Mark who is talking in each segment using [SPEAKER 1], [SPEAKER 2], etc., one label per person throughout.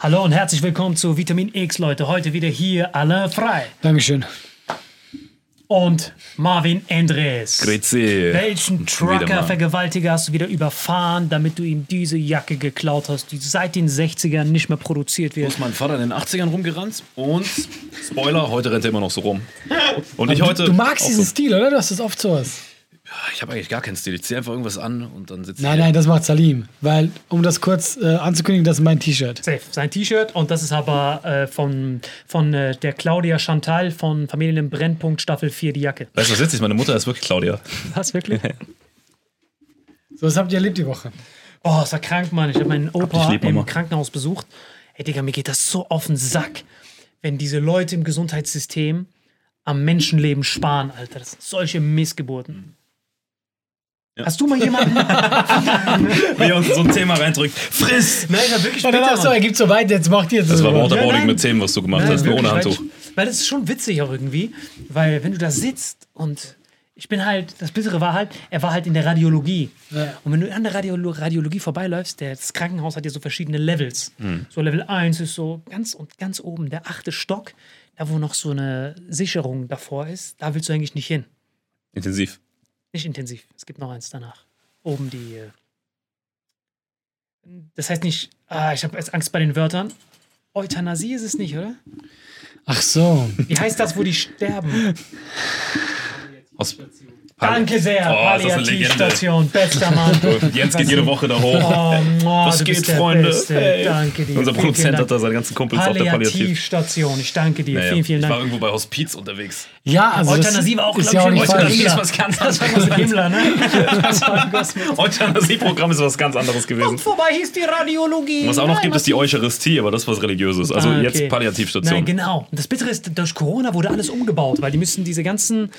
[SPEAKER 1] Hallo und herzlich willkommen zu Vitamin X, Leute. Heute wieder hier alle frei.
[SPEAKER 2] Dankeschön.
[SPEAKER 1] Und Marvin Andres.
[SPEAKER 3] Grüezi.
[SPEAKER 1] Welchen. Trucker-Vergewaltiger hast du wieder überfahren, damit du ihm diese Jacke geklaut hast, die seit den 60ern nicht mehr produziert
[SPEAKER 3] Wo
[SPEAKER 1] wird?
[SPEAKER 3] ist mein Vater in den 80ern rumgerannt und Spoiler, heute rennt er immer noch so rum. Und ich
[SPEAKER 2] du,
[SPEAKER 3] heute.
[SPEAKER 2] du magst diesen
[SPEAKER 3] so,
[SPEAKER 2] Stil, oder? Du hast das oft sowas.
[SPEAKER 3] Ich habe eigentlich gar keinen Stil. Ich ziehe einfach irgendwas an und dann sitze
[SPEAKER 2] Nein,
[SPEAKER 3] ich.
[SPEAKER 2] nein, das macht Salim. Weil, um das kurz äh, anzukündigen, das ist mein T-Shirt.
[SPEAKER 1] Safe. Sein T-Shirt und das ist aber äh, von, von äh, der Claudia Chantal von Familien im Brennpunkt Staffel 4 die Jacke.
[SPEAKER 3] Weißt du, was witzig? Meine Mutter ist wirklich Claudia.
[SPEAKER 1] Was, wirklich?
[SPEAKER 2] So, was habt ihr erlebt die Woche?
[SPEAKER 1] Oh, ist er krank, Mann. Ich habe meinen Opa
[SPEAKER 3] lieb,
[SPEAKER 1] im. Krankenhaus besucht. Ey, Digga, mir geht das so auf den Sack, wenn diese Leute im Gesundheitssystem am Menschenleben sparen, Alter. Das sind solche Missgeburten. Hast du mal jemanden.
[SPEAKER 3] Wie er uns in so ein Thema reindrückt. Friss!
[SPEAKER 1] Nein, ich hab wirklich bitter,
[SPEAKER 2] so, er gibt so weit, jetzt macht ihr das.
[SPEAKER 3] Das war
[SPEAKER 1] Ja,
[SPEAKER 3] Waterboarding
[SPEAKER 1] nein.
[SPEAKER 3] mit Themen, was du gemacht
[SPEAKER 1] Nein,
[SPEAKER 3] hast, nur ohne Handtuch.
[SPEAKER 1] Weil, das ist schon witzig auch irgendwie, weil wenn du da sitzt und ich bin halt, das Bittere war halt, er war halt in der Radiologie.
[SPEAKER 2] Ja.
[SPEAKER 1] Und wenn du an der Radiolo Radiologie vorbeiläufst, der, das Krankenhaus hat ja so verschiedene Levels. So Level 1 ist so ganz und ganz oben, der achte Stock, da wo noch so eine Sicherung davor ist, da willst du eigentlich nicht hin.
[SPEAKER 3] Intensiv.
[SPEAKER 1] Nicht intensiv. Es gibt noch eins danach. Oben die. äh, Das heißt nicht, ah, ich habe jetzt Angst bei den Wörtern. Euthanasie ist es nicht, oder?
[SPEAKER 2] Ach so.
[SPEAKER 1] Wie heißt das, wo die sterben?
[SPEAKER 3] Aus
[SPEAKER 1] Danke sehr,
[SPEAKER 3] Oh, ist.
[SPEAKER 1] Palliativstation, bester Mann.
[SPEAKER 3] Jens geht jede Woche da hoch.
[SPEAKER 1] Oh, Mann,
[SPEAKER 3] Was geht, Freunde?
[SPEAKER 1] Beste.
[SPEAKER 3] Hey.
[SPEAKER 1] Danke dir.
[SPEAKER 3] Unser Produzent
[SPEAKER 1] vielen
[SPEAKER 3] hat da
[SPEAKER 1] Dank.
[SPEAKER 3] seine ganzen Kumpels auf der Palliativ.
[SPEAKER 1] Palliativstation, ich danke dir.
[SPEAKER 3] Naja,
[SPEAKER 1] vielen, vielen
[SPEAKER 3] Ich war
[SPEAKER 1] Dank.
[SPEAKER 3] irgendwo bei Hospiz unterwegs.
[SPEAKER 2] Ja, also.
[SPEAKER 1] Euthanasie war auch,
[SPEAKER 2] ist
[SPEAKER 1] glaube
[SPEAKER 2] ja
[SPEAKER 1] ich,
[SPEAKER 2] nicht
[SPEAKER 1] Himmler.
[SPEAKER 2] falsch.
[SPEAKER 3] was ganz
[SPEAKER 1] Das war Himmler, ne?
[SPEAKER 3] Euthanasieprogramm ist was ganz anderes gewesen.
[SPEAKER 1] Kommt vorbei, hieß die Radiologie.
[SPEAKER 3] Was auch noch
[SPEAKER 1] Nein,
[SPEAKER 3] gibt, ist die Eucharistie, aber das ist was Religiöses. Also
[SPEAKER 1] Ah,
[SPEAKER 3] jetzt
[SPEAKER 1] okay.
[SPEAKER 3] Palliativstation.
[SPEAKER 1] Nein, genau. Und das Bittere ist, durch Corona wurde alles umgebaut, weil die müssen diese ganzen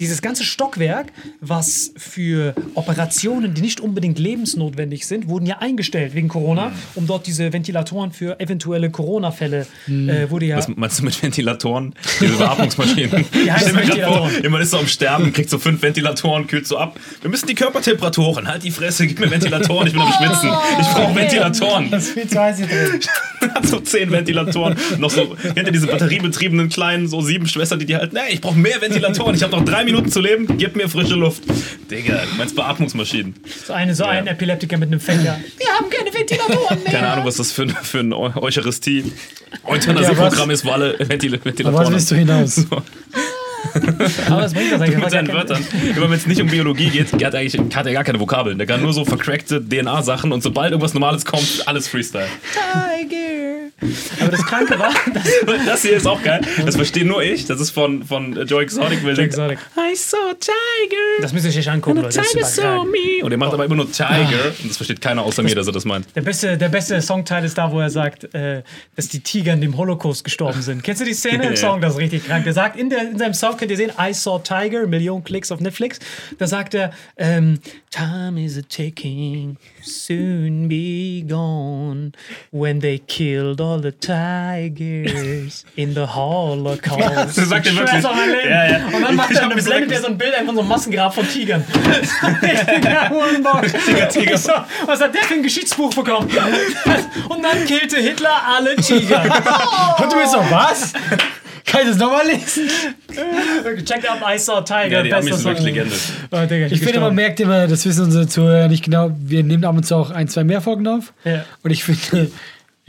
[SPEAKER 4] dieses ganze Stockwerk, was für Operationen, die nicht unbedingt lebensnotwendig sind, wurden ja eingestellt wegen Corona, um dort diese Ventilatoren für eventuelle Corona-Fälle äh, wurde ja.
[SPEAKER 5] Was meinst du mit Ventilatoren? Diese Beatmungsmaschinen.
[SPEAKER 4] Ja,
[SPEAKER 5] ich stell mir grad
[SPEAKER 4] Ventilatoren.
[SPEAKER 5] vor, jemand ist so am Sterben, kriegt so fünf Ventilatoren, kühlt so ab. Wir müssen die Körpertemperatur hoch. Halt die Fresse, gib mir Ventilatoren, ich bin am Schwitzen. Ich brauche Ventilatoren.
[SPEAKER 2] Das ist viel zu heiß hier drin.
[SPEAKER 5] So zehn Ventilatoren. Noch so, kennt ihr diese batteriebetriebenen kleinen, so sieben Schwestern, die die halt, nee, ich brauche mehr Ventilatoren. Ich habe noch drei Minuten zu leben, gib mir frische Luft. Digga, du meinst Beatmungsmaschinen.
[SPEAKER 4] So, eine, so ein Epileptiker mit einem Fächer. Wir haben keine Ventilatoren mehr.
[SPEAKER 5] Keine Ahnung, was das für, ein- für ein Eu- Eucharistie, Euthanasieprogramm ist, wo alle Ventil
[SPEAKER 2] Aber
[SPEAKER 5] Ventilatoren
[SPEAKER 2] was willst du hinaus?
[SPEAKER 4] Aber das bringt das eigentlich.
[SPEAKER 5] mit
[SPEAKER 4] Das
[SPEAKER 5] seinen Wörtern. Immer wenn es nicht um Biologie geht, hat eigentlich hat er gar keine Vokabeln. Der kann nur so vercrackte DNA-Sachen und sobald irgendwas Normales kommt, alles Freestyle.
[SPEAKER 4] Tiger. Aber das Kranke war, dass
[SPEAKER 5] Das hier ist auch geil. Das verstehe nur ich. Das ist von, von Joe Exotic.
[SPEAKER 4] Joe Exotic.
[SPEAKER 5] I saw Tiger.
[SPEAKER 4] Das müsst ihr euch angucken, Leute. Das
[SPEAKER 5] Tiger saw me. Und er macht aber immer nur Tiger. Und das versteht keiner außer mir, dass er das meint.
[SPEAKER 4] Der beste, der beste Songteil ist da, wo er sagt, äh, dass die Tiger in dem Holocaust gestorben sind. Kennst du die Szene im. Song? Das ist richtig krank. Der sagt, in, der, in seinem Song könnt ihr sehen, I saw Tiger, Millionen Klicks auf Netflix. Da sagt er, ähm, Time is a ticking, soon be gone, when they killed all the tigers in the Holocaust.
[SPEAKER 5] Das sagt er
[SPEAKER 4] Ich
[SPEAKER 5] wirklich.
[SPEAKER 4] schwör's auf mein Leben.
[SPEAKER 5] Ja, ja.
[SPEAKER 4] Und dann macht
[SPEAKER 5] Ich
[SPEAKER 4] er, blendet er so ein Bild einfach so ein Massengrab von Tigern. Hurenbock.
[SPEAKER 5] Tiger.
[SPEAKER 4] So, was hat der für ein Geschichtsbuch bekommen? Und dann killte Hitler alle Tiger.
[SPEAKER 2] Und du bist so, was? Kann ich das nochmal lesen?
[SPEAKER 4] Check out I Saw Tiger.
[SPEAKER 5] Ja, die Amis sind wirklich Legende.
[SPEAKER 4] Oh, Digga,
[SPEAKER 2] Ich finde, man merkt immer, das wissen unsere Zuhörer nicht genau, wir nehmen ab und zu auch ein, zwei mehr Folgen auf.
[SPEAKER 4] Ja.
[SPEAKER 2] Und ich finde,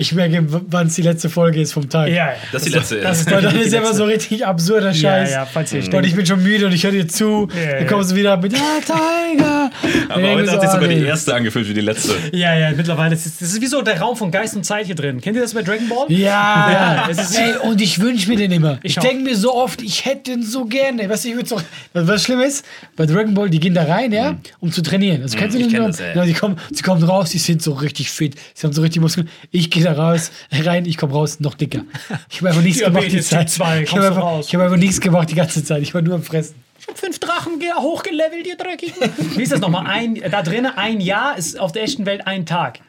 [SPEAKER 2] ich merke, wann es die letzte Folge ist vom Tag.
[SPEAKER 4] Ja, ja.
[SPEAKER 5] Das ist die letzte.
[SPEAKER 4] Das ist die
[SPEAKER 2] ist immer so richtig absurder
[SPEAKER 4] Ja,
[SPEAKER 2] Scheiß.
[SPEAKER 4] ja, falls ihr
[SPEAKER 2] Und ich bin schon müde und ich höre dir zu.
[SPEAKER 4] Ja,
[SPEAKER 2] dann
[SPEAKER 4] ja.
[SPEAKER 2] kommst du wieder mit, ja, Tiger.
[SPEAKER 5] aber heute hat sich sogar die erste angefühlt wie die letzte.
[SPEAKER 4] Ja, ja, mittlerweile ist es, das ist wie so der Raum von Geist und Zeit hier drin. Kennt ihr das bei Dragon Ball?
[SPEAKER 2] Ja,
[SPEAKER 4] Ja, es ist-
[SPEAKER 2] Ey, und ich wünsche mir den immer. Ich,
[SPEAKER 4] auch.
[SPEAKER 2] denke mir so oft, ich hätte den so gerne. Weißt du, ich würde so. Was, was schlimm ist, bei Dragon Ball, die gehen da rein, ja, um zu trainieren. Also kennst du
[SPEAKER 5] ich
[SPEAKER 2] den
[SPEAKER 5] kenn das,
[SPEAKER 2] ja, die, kommen, sie kommen raus, die sind so richtig fit. Sie haben so richtig Muskeln. Ich gehe da raus, rein, ich komme raus, noch dicker. Ich habe einfach nichts gemacht die Zeit.
[SPEAKER 4] 2,
[SPEAKER 2] ich habe einfach, ich hab einfach nichts gemacht die ganze Zeit. Ich war nur am Fressen.
[SPEAKER 4] Ich hab fünf Drachen ge- hochgelevelt, ihr Dreckigen. Wie ist das nochmal? Ein, da drinnen ein Jahr ist auf der echten Welt ein Tag.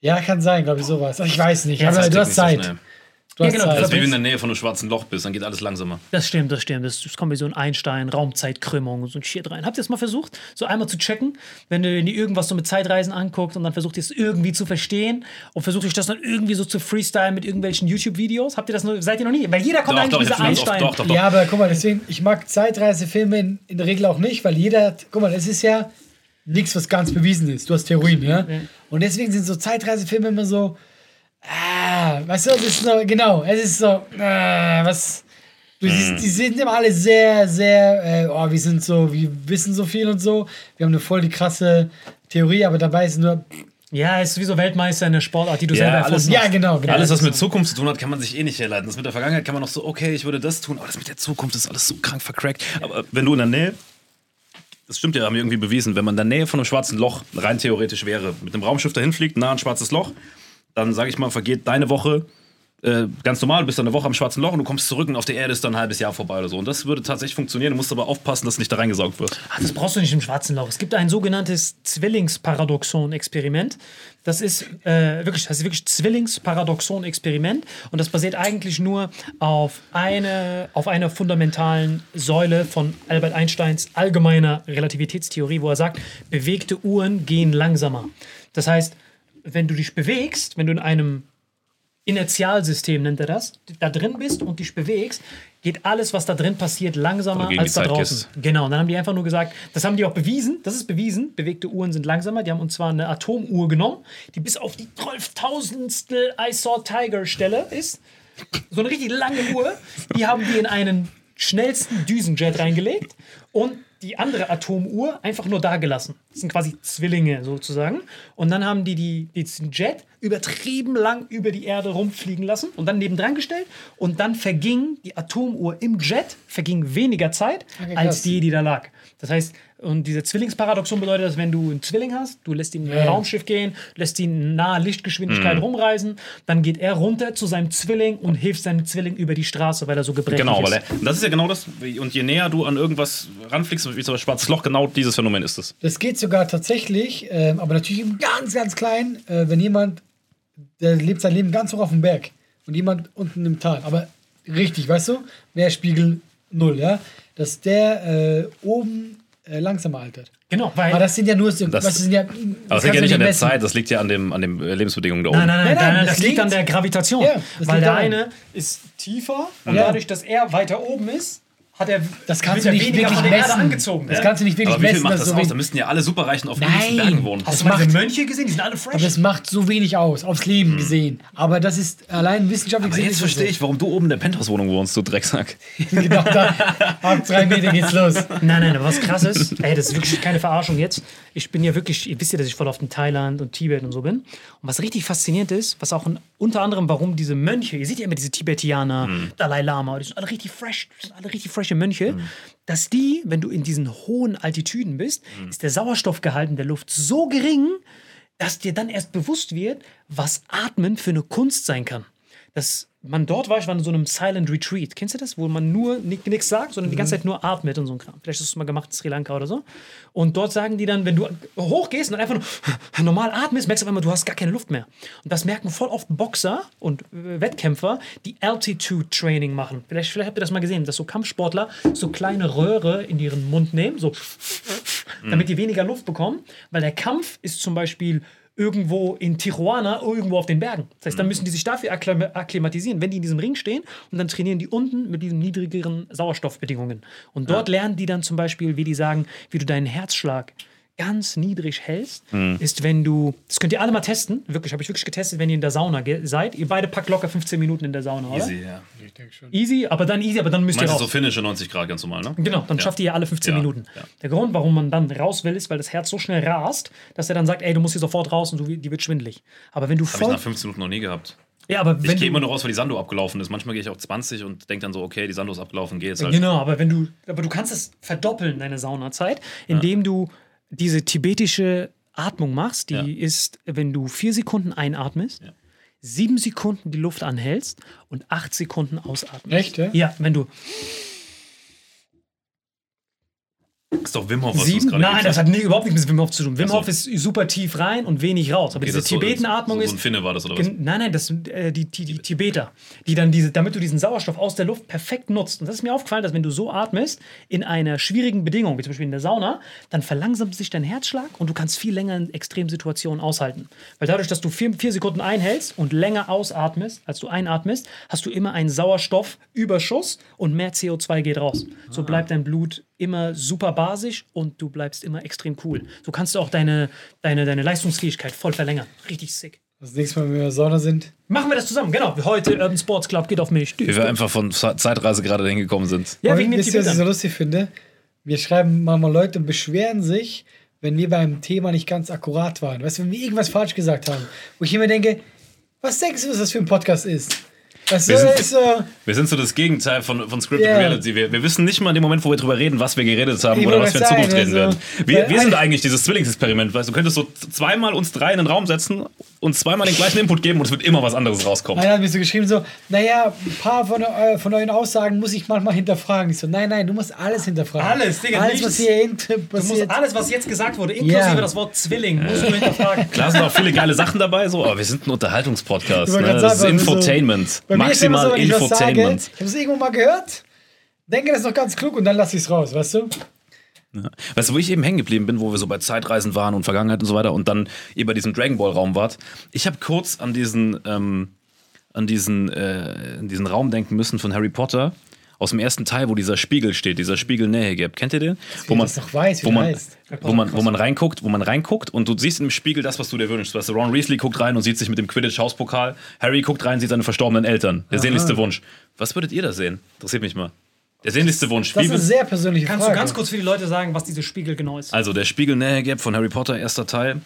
[SPEAKER 2] Ja, kann sein, glaube ich, sowas. Ich weiß nicht.
[SPEAKER 4] Ja,
[SPEAKER 2] aber du hast
[SPEAKER 5] so
[SPEAKER 2] Zeit.
[SPEAKER 5] schnell.
[SPEAKER 2] Du hast
[SPEAKER 4] Ja, genau,
[SPEAKER 2] Zeit.
[SPEAKER 5] Das ist wie wenn du in der Nähe von einem schwarzen Loch bist, dann geht alles langsamer.
[SPEAKER 4] Das stimmt, das stimmt. Das, das kommt wie so ein Einstein, Raumzeitkrümmung und so ein Shit rein. Habt ihr das mal versucht, so einmal zu checken, wenn du dir irgendwas so mit Zeitreisen anguckt und dann versucht ihr es irgendwie zu verstehen und versucht euch das dann irgendwie so zu freestylen mit irgendwelchen YouTube-Videos? Habt ihr das noch, seid ihr noch nie? Weil jeder kommt
[SPEAKER 5] Doch,
[SPEAKER 4] eigentlich
[SPEAKER 5] doch, ganz
[SPEAKER 4] Einstein.
[SPEAKER 5] oft, doch, doch, doch.
[SPEAKER 2] Ja, aber guck mal, deswegen, ich mag Zeitreisefilme in, in der Regel auch nicht, weil jeder, guck mal, es ist ja nichts, was ganz bewiesen ist. Du hast Theorien, ja? Und deswegen sind so Zeitreisefilme immer so, ah, weißt du, es ist so, genau, es ist so, ah, was, du, die, die sind immer alle sehr, sehr, äh, oh, wir sind so, wir wissen so viel und so, wir haben eine voll die krasse Theorie, aber dabei ist nur,
[SPEAKER 4] Ja, es ist wie so Weltmeister in der Sportart, die du
[SPEAKER 5] Ja,
[SPEAKER 4] selber
[SPEAKER 5] alles-
[SPEAKER 4] erfunden
[SPEAKER 2] ja,
[SPEAKER 4] hast.
[SPEAKER 2] genau, genau.
[SPEAKER 5] Alles, was mit Zukunft zu tun hat, kann man sich eh nicht herleiten. Das mit der Vergangenheit kann man noch so, okay, ich würde das tun, aber das mit der Zukunft ist alles so krank vercrackt. Aber wenn du in der Nähe, das stimmt ja, haben wir irgendwie bewiesen, wenn man in der Nähe von einem schwarzen Loch rein theoretisch wäre, mit einem Raumschiff dahin fliegt, nah an ein schwarzes Loch, dann sage ich mal, vergeht deine Woche äh, ganz normal, du bist dann eine Woche am schwarzen Loch und du kommst zurück und auf der Erde ist dann ein halbes Jahr vorbei oder so. Und das würde tatsächlich funktionieren. Du musst aber aufpassen, dass nicht da reingesaugt wird.
[SPEAKER 4] Ach, das brauchst du nicht im schwarzen Loch. Es gibt ein sogenanntes Zwillingsparadoxon-Experiment. Das ist äh, wirklich, das ist wirklich Zwillingsparadoxon-Experiment und das basiert eigentlich nur auf eine, auf einer fundamentalen Säule von Albert Einsteins allgemeiner Relativitätstheorie, wo er sagt, bewegte Uhren gehen langsamer. Das heißt, wenn du dich bewegst, wenn du in einem Inertialsystem nennt er das, da drin bist und dich bewegst, geht alles, was da drin passiert, langsamer als da draußen.
[SPEAKER 5] gehst.
[SPEAKER 4] Genau, und dann haben die einfach nur gesagt, das haben die auch bewiesen, das ist bewiesen, bewegte Uhren sind langsamer. Die haben uns zwar eine Atomuhr genommen, die bis auf die 12.000stel I saw Tiger Stelle ist, so eine richtig lange Uhr, die haben die in einen schnellsten Düsenjet reingelegt und die andere Atomuhr einfach nur da gelassen. Das sind quasi Zwillinge sozusagen. Und dann haben die, die diesen Jet übertrieben lang über die Erde rumfliegen lassen und dann nebendran gestellt. Und dann verging die Atomuhr im Jet, verging weniger Zeit
[SPEAKER 2] Okay,
[SPEAKER 4] als die, die da lag. Das heißt, und diese Zwillingsparadoxon bedeutet, dass wenn du einen Zwilling hast, du lässt ihn in ein
[SPEAKER 2] Ja.
[SPEAKER 4] Raumschiff gehen, lässt ihn nahe Lichtgeschwindigkeit
[SPEAKER 5] Mhm.
[SPEAKER 4] rumreisen, dann geht er runter zu seinem Zwilling und hilft seinem Zwilling über die Straße, weil er so gebrechlich
[SPEAKER 5] Genau,
[SPEAKER 4] ist.
[SPEAKER 5] weil er, das ist ja genau das. Und je näher du an irgendwas ranfliegst, wie zum Beispiel Schwarzes Loch, genau dieses Phänomen ist es.
[SPEAKER 2] Das geht sogar tatsächlich, ähm, aber natürlich im ganz, ganz klein, äh, wenn jemand, der lebt sein Leben ganz hoch auf dem Berg und jemand unten im Tal. Aber richtig, weißt du? Meerspiegel null, ja? Dass der äh, oben äh, langsamer altert.
[SPEAKER 4] Genau, weil.
[SPEAKER 2] Aber das sind ja nur,
[SPEAKER 5] Das-
[SPEAKER 2] du, sind ja,
[SPEAKER 5] Aber das liegt ja nicht an der
[SPEAKER 2] messen.
[SPEAKER 5] Zeit, das liegt ja an den an dem äh, Lebensbedingungen da oben.
[SPEAKER 4] Nein, nein, nein,
[SPEAKER 2] Nein, nein,
[SPEAKER 4] nein,
[SPEAKER 2] das
[SPEAKER 4] das liegt an der Gravitation.
[SPEAKER 2] Ja, das
[SPEAKER 4] weil der eine ist tiefer und
[SPEAKER 2] Ja.
[SPEAKER 4] dadurch, dass er weiter oben ist, hat er
[SPEAKER 2] Das kannst du nicht wirklich
[SPEAKER 4] von der Erde
[SPEAKER 2] messen.
[SPEAKER 4] angezogen.
[SPEAKER 2] Das
[SPEAKER 4] ja?
[SPEAKER 2] kannst du nicht wirklich
[SPEAKER 5] Aber wie viel
[SPEAKER 2] messen.
[SPEAKER 5] macht das
[SPEAKER 2] so
[SPEAKER 5] aus? Da
[SPEAKER 2] wenig-
[SPEAKER 5] müssten ja alle Superreichen auf niedrigsten Bergen wohnen.
[SPEAKER 4] Hast
[SPEAKER 2] Das
[SPEAKER 4] du mal diese
[SPEAKER 2] macht-
[SPEAKER 4] Mönche gesehen? Die sind alle fresh.
[SPEAKER 2] aber es macht so wenig aus, aufs Leben gesehen. Aber das ist allein wissenschaftlich
[SPEAKER 5] Aber
[SPEAKER 2] gesehen
[SPEAKER 5] jetzt verstehe
[SPEAKER 2] so.
[SPEAKER 5] ich, warum du oben in der Penthouse-Wohnung wohnst, du Drecksack.
[SPEAKER 2] genau da. Ab drei Meter geht's los.
[SPEAKER 4] Nein, nein, aber was krass ist, ey, das ist wirklich keine Verarschung jetzt. Ich bin ja wirklich, ihr wisst ja, dass ich voll auf in Thailand und Tibet und so bin. Und was richtig faszinierend ist, was auch ein, unter anderem, warum diese Mönche, ihr seht ja immer diese Tibetianer, Dalai Lama, die sind alle richtig fresh, die sind alle richtig frische Mönche, dass die, wenn du in diesen hohen Altitüden bist, ist der Sauerstoffgehalt in der Luft so gering, dass dir dann erst bewusst wird, was Atmen für eine Kunst sein kann. Dass man dort war, ich war in so einem Silent Retreat. Kennst du das? Wo man nur nichts sagt, sondern die ganze Zeit nur atmet und so ein Kram. Vielleicht hast du es mal gemacht in Sri Lanka oder so. Und dort sagen die dann, wenn du hochgehst und einfach nur normal atmest, merkst du auf einmal, du hast gar keine Luft mehr. Und das merken voll oft Boxer und äh, Wettkämpfer, die Altitude Training machen. Vielleicht, vielleicht habt ihr das mal gesehen, dass so Kampfsportler so kleine Röhre in ihren Mund nehmen, so damit die weniger Luft bekommen, weil der Kampf ist zum Beispiel irgendwo in Tijuana, irgendwo auf den Bergen. Das heißt, dann müssen die sich dafür akklim- akklimatisieren, wenn die in diesem Ring stehen und dann trainieren die unten mit diesen niedrigeren Sauerstoffbedingungen. Und dort lernen die dann zum Beispiel, wie die sagen, wie du deinen Herzschlag ganz niedrig hältst, ist, wenn du, das könnt ihr alle mal testen, wirklich, habe ich wirklich getestet, wenn ihr in der Sauna seid. Ihr beide packt locker 15 Minuten in der Sauna, oder?
[SPEAKER 5] Easy, ja.
[SPEAKER 4] Easy, aber dann easy, aber dann müsst ihr
[SPEAKER 5] Meinst du
[SPEAKER 4] raus.
[SPEAKER 5] so finnische 90 Grad ganz normal, ne?
[SPEAKER 4] Genau, dann schafft ihr ja alle 15
[SPEAKER 5] Ja,
[SPEAKER 4] Minuten.
[SPEAKER 5] ja.
[SPEAKER 4] Der Grund, warum man dann raus will, ist, weil das Herz so schnell rast, dass er dann sagt, ey, du musst hier sofort raus und du, die wird schwindelig. Aber wenn du
[SPEAKER 5] ich
[SPEAKER 4] voll.
[SPEAKER 5] nach 15 Minuten noch nie gehabt.
[SPEAKER 4] Ja, aber
[SPEAKER 5] Ich
[SPEAKER 4] wenn
[SPEAKER 5] gehe
[SPEAKER 4] du,
[SPEAKER 5] immer nur raus, weil die Sando abgelaufen ist. Manchmal gehe ich auch 20 und denke dann so, okay, die Sando ist abgelaufen, geh jetzt halt.
[SPEAKER 4] Genau, aber wenn du, aber du kannst es verdoppeln, deine Saunazeit, indem du diese tibetische Atmung machst, die
[SPEAKER 5] Ja.
[SPEAKER 4] ist, wenn du vier Sekunden einatmest,
[SPEAKER 5] Ja.
[SPEAKER 4] sieben Sekunden die Luft anhältst und acht Sekunden ausatmest.
[SPEAKER 2] Echt, ja?
[SPEAKER 4] Ja, wenn du
[SPEAKER 5] ist doch Wim Hof, was
[SPEAKER 4] sieben, nein,
[SPEAKER 5] gesagt
[SPEAKER 4] das hat nie, überhaupt nichts mit Wim Hof zu tun. Wim
[SPEAKER 5] so.
[SPEAKER 4] Hof ist super tief rein und wenig raus. Aber
[SPEAKER 5] Okay,
[SPEAKER 4] diese Tibetenatmung
[SPEAKER 5] so,
[SPEAKER 4] ist
[SPEAKER 5] So ein Finne war das, oder was?
[SPEAKER 4] Nein, nein, das sind äh, die, die, die Tibeter, die dann diese, damit du diesen Sauerstoff aus der Luft perfekt nutzt. Und das ist mir aufgefallen, dass wenn du so atmest, in einer schwierigen Bedingung, wie zum Beispiel in der Sauna, dann verlangsamt sich dein Herzschlag und du kannst viel länger in Extremsituationen aushalten. Weil dadurch, dass du vier, vier Sekunden einhältst und länger ausatmest, als du einatmest, hast du immer einen Sauerstoffüberschuss und mehr CO2 geht raus. So bleibt dein Blut immer super basisch und du bleibst immer extrem cool. So kannst du auch deine, deine, deine Leistungsfähigkeit voll verlängern. Richtig sick.
[SPEAKER 2] Das nächste Mal, wenn wir in der Sauna sind.
[SPEAKER 4] Machen wir das zusammen, genau. Heute Urban Sports Club geht auf mich.
[SPEAKER 5] Wie wir einfach von Ze- Zeitreise gerade dahin gekommen sind.
[SPEAKER 4] Ja, wegen den
[SPEAKER 2] wisst ihr, was ich so lustig finde? Wir schreiben manchmal Leute und beschweren sich, wenn wir beim Thema nicht ganz akkurat waren. Weißt du, wenn wir irgendwas falsch gesagt haben. Wo ich immer denke, was denkst du, was das für ein Podcast ist? Du,
[SPEAKER 5] Wir sind-
[SPEAKER 2] ist so,
[SPEAKER 5] Wir sind so das Gegenteil von, von Scripted
[SPEAKER 2] Ja.
[SPEAKER 5] Reality. Wir, wir wissen nicht mal in dem Moment, wo wir drüber reden, was wir geredet haben
[SPEAKER 2] Ich
[SPEAKER 5] oder was wir in
[SPEAKER 2] sagen,
[SPEAKER 5] Zukunft reden
[SPEAKER 2] also,
[SPEAKER 5] werden. Wir, wir sind
[SPEAKER 2] ein-
[SPEAKER 5] eigentlich dieses Zwillingsexperiment. Weißt du, du könntest so zweimal uns drei in den Raum setzen und zweimal den gleichen Input geben und es wird immer was anderes rauskommen.
[SPEAKER 2] einer hat mir so geschrieben, so, naja, ein paar von, eu- von euren Aussagen muss ich manchmal hinterfragen. Ich so, nein, nein, du musst alles hinterfragen.
[SPEAKER 4] Alles, Digga,
[SPEAKER 2] Alles, was hier hint-
[SPEAKER 4] Du musst
[SPEAKER 2] passiert.
[SPEAKER 4] alles, was jetzt gesagt wurde, inklusive
[SPEAKER 2] Ja.
[SPEAKER 4] das Wort Zwilling, musst du hinterfragen.
[SPEAKER 5] Klar sind auch viele geile Sachen dabei, so, aber wir sind ein Unterhaltungspodcast. Ne? Das ist
[SPEAKER 2] sagen, also so-
[SPEAKER 5] Infotainment.
[SPEAKER 2] So,
[SPEAKER 5] Maximal
[SPEAKER 2] wenn ich was sage,
[SPEAKER 5] Infotainment.
[SPEAKER 2] ich habe es irgendwo mal gehört, denke, das ist noch ganz klug und dann lasse ich es raus, weißt du?
[SPEAKER 5] Weißt du, wo ich eben hängen geblieben bin, wo wir so bei Zeitreisen waren und Vergangenheit und so weiter und dann ihr bei diesem Dragon Ball Raum wart? Ich habe kurz an diesen, ähm, an diesen, äh, an diesen Raum denken müssen von Harry Potter. Aus dem ersten Teil, wo dieser Spiegel steht, dieser Spiegel Nähe gibt. Kennt ihr den? Wo
[SPEAKER 2] das noch weiß, wie
[SPEAKER 5] wo man,
[SPEAKER 2] heißt.
[SPEAKER 5] wo man, wo man reinguckt, wo man reinguckt und du siehst im Spiegel das, was du dir wünschst. Weißt du, Ron Weasley guckt rein und sieht sich mit dem Quidditch-Hauspokal. Harry guckt rein, sieht seine verstorbenen Eltern. Der sehnlichste Wunsch. Was würdet ihr da sehen? Interessiert mich mal. Der sehnlichste Wunsch.
[SPEAKER 2] Das ist eine sehr persönliche
[SPEAKER 4] Kannst
[SPEAKER 2] Frage.
[SPEAKER 4] du ganz kurz für die Leute sagen, was dieser Spiegel genau ist?
[SPEAKER 5] Also der Spiegel Nähe Gap von Harry Potter, erster Teil,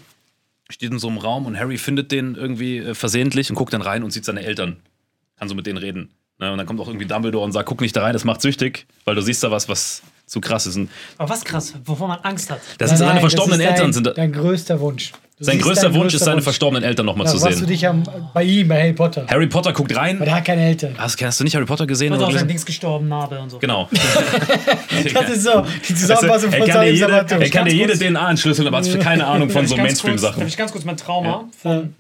[SPEAKER 5] steht in so einem Raum und Harry findet den irgendwie äh, versehentlich und guckt dann rein und sieht seine Eltern. Kann so mit denen reden. Ne? Und dann kommt auch irgendwie Dumbledore und sagt, guck nicht da rein, das macht süchtig, weil du siehst da was, was zu krass ist. Und
[SPEAKER 4] Aber was krass, wovor man Angst hat.
[SPEAKER 5] das sind seine verstorbenen
[SPEAKER 2] ist
[SPEAKER 5] Eltern.
[SPEAKER 2] dein,
[SPEAKER 5] Sind
[SPEAKER 2] dein größter Wunsch.
[SPEAKER 5] Sein
[SPEAKER 2] siehst
[SPEAKER 5] größter Wunsch ist,
[SPEAKER 2] größter
[SPEAKER 5] seine
[SPEAKER 2] Wunsch.
[SPEAKER 5] verstorbenen Eltern nochmal zu
[SPEAKER 2] was du
[SPEAKER 5] sehen.
[SPEAKER 2] dich am, bei ihm, bei Harry Potter.
[SPEAKER 5] Harry Potter guckt rein.
[SPEAKER 2] der hat keine Eltern.
[SPEAKER 5] Hast, hast du nicht Harry Potter gesehen? Oder
[SPEAKER 4] auch sein? Dings gestorben, Narbe und so.
[SPEAKER 5] Genau.
[SPEAKER 2] Das ist so die Zusammenfassung
[SPEAKER 5] er
[SPEAKER 2] von
[SPEAKER 5] kann dir
[SPEAKER 2] seinem
[SPEAKER 5] jede,
[SPEAKER 2] Sabaton.
[SPEAKER 5] er kann dir jede. DNA entschlüsseln, aber hat keine Ahnung von so
[SPEAKER 4] kurz- Darf
[SPEAKER 5] Mainstream-Sachen.
[SPEAKER 4] ich ganz kurz mein Trauma von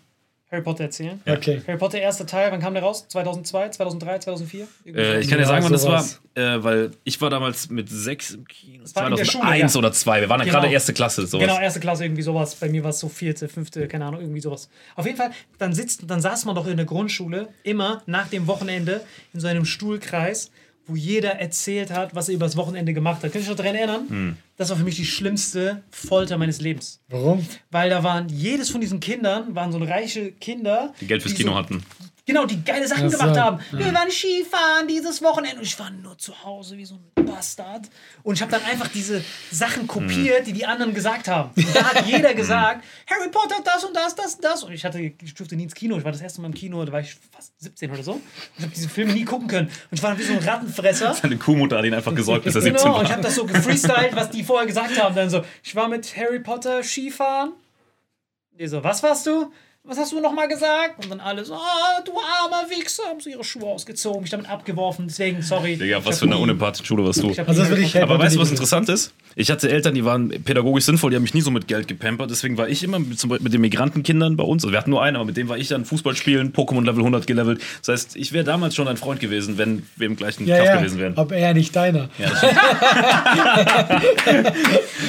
[SPEAKER 4] Harry Potter erzählen?
[SPEAKER 2] Okay.
[SPEAKER 4] Harry Potter, erster Teil, wann kam der raus? 2002, 2003, 2004? Irgendwie
[SPEAKER 5] Äh, ich kann dir
[SPEAKER 2] Ja,
[SPEAKER 5] sagen, wann das war, äh, weil ich war damals mit sechs im Kino.
[SPEAKER 4] war in der Schule,
[SPEAKER 5] 2001
[SPEAKER 4] ja.
[SPEAKER 5] oder zwei. Wir waren ja
[SPEAKER 4] Genau.
[SPEAKER 5] gerade erste Klasse. Sowas.
[SPEAKER 4] Genau, erste Klasse, irgendwie sowas. Bei mir war es so vierte, fünfte, keine Ahnung, irgendwie sowas. Auf jeden Fall, dann sitzt, dann saß man doch in der Grundschule immer nach dem Wochenende in so einem Stuhlkreis, wo jeder erzählt hat, was er übers Wochenende gemacht hat. Könnt ihr euch noch daran erinnern?
[SPEAKER 5] Hm.
[SPEAKER 4] Das war für mich die schlimmste Folter meines Lebens.
[SPEAKER 2] Warum?
[SPEAKER 4] Weil da waren, jedes von diesen Kindern waren so reiche Kinder,
[SPEAKER 5] Die Geld fürs Kino
[SPEAKER 4] so,
[SPEAKER 5] hatten.
[SPEAKER 4] Genau, die geile Sachen
[SPEAKER 2] Ach so,
[SPEAKER 4] gemacht haben.
[SPEAKER 2] ja.
[SPEAKER 4] Wir waren Skifahren dieses Wochenende und ich war nur zu Hause wie so ein Bastard. Und ich habe dann einfach diese Sachen kopiert, die die anderen gesagt haben. Und da hat jeder gesagt, Harry Potter das und das, das und das. Und ich hatte, ich durfte nie ins Kino. Ich war das erste Mal im Kino, da war ich fast 17 oder so. Und ich habe diese Filme nie gucken können. Und ich war wie so ein Rattenfresser.
[SPEAKER 5] Seine Kuhmutter hat ihn einfach gesäugt, bis er 17
[SPEAKER 4] Genau, und ich
[SPEAKER 5] war.
[SPEAKER 4] habe das so gefreestylt, was die vorher gesagt haben. Dann so, ich war mit Harry Potter Skifahren. Die so, was warst du? Was hast du nochmal gesagt? Und dann alle so, ah, du armer Wichser, haben so ihre Schuhe ausgezogen, mich damit abgeworfen. Deswegen, sorry.
[SPEAKER 5] Digga, was für eine unempathische Schule warst du.
[SPEAKER 4] ich hab
[SPEAKER 2] Also das will ich
[SPEAKER 5] Aber weißt du, was interessant ist? Ich hatte Eltern, die waren pädagogisch sinnvoll, die haben mich nie so mit Geld gepampert. Deswegen war ich immer mit, zum Beispiel mit den Migrantenkindern bei uns. Also wir hatten nur einen, aber mit dem war ich dann Fußball spielen, Pokémon Level 100 gelevelt. Das heißt, ich wäre damals schon ein Freund gewesen, wenn wir im gleichen
[SPEAKER 2] Ja,
[SPEAKER 5] Kaff
[SPEAKER 2] ja.
[SPEAKER 5] gewesen wären.
[SPEAKER 2] Aber er nicht deiner.
[SPEAKER 5] Ja,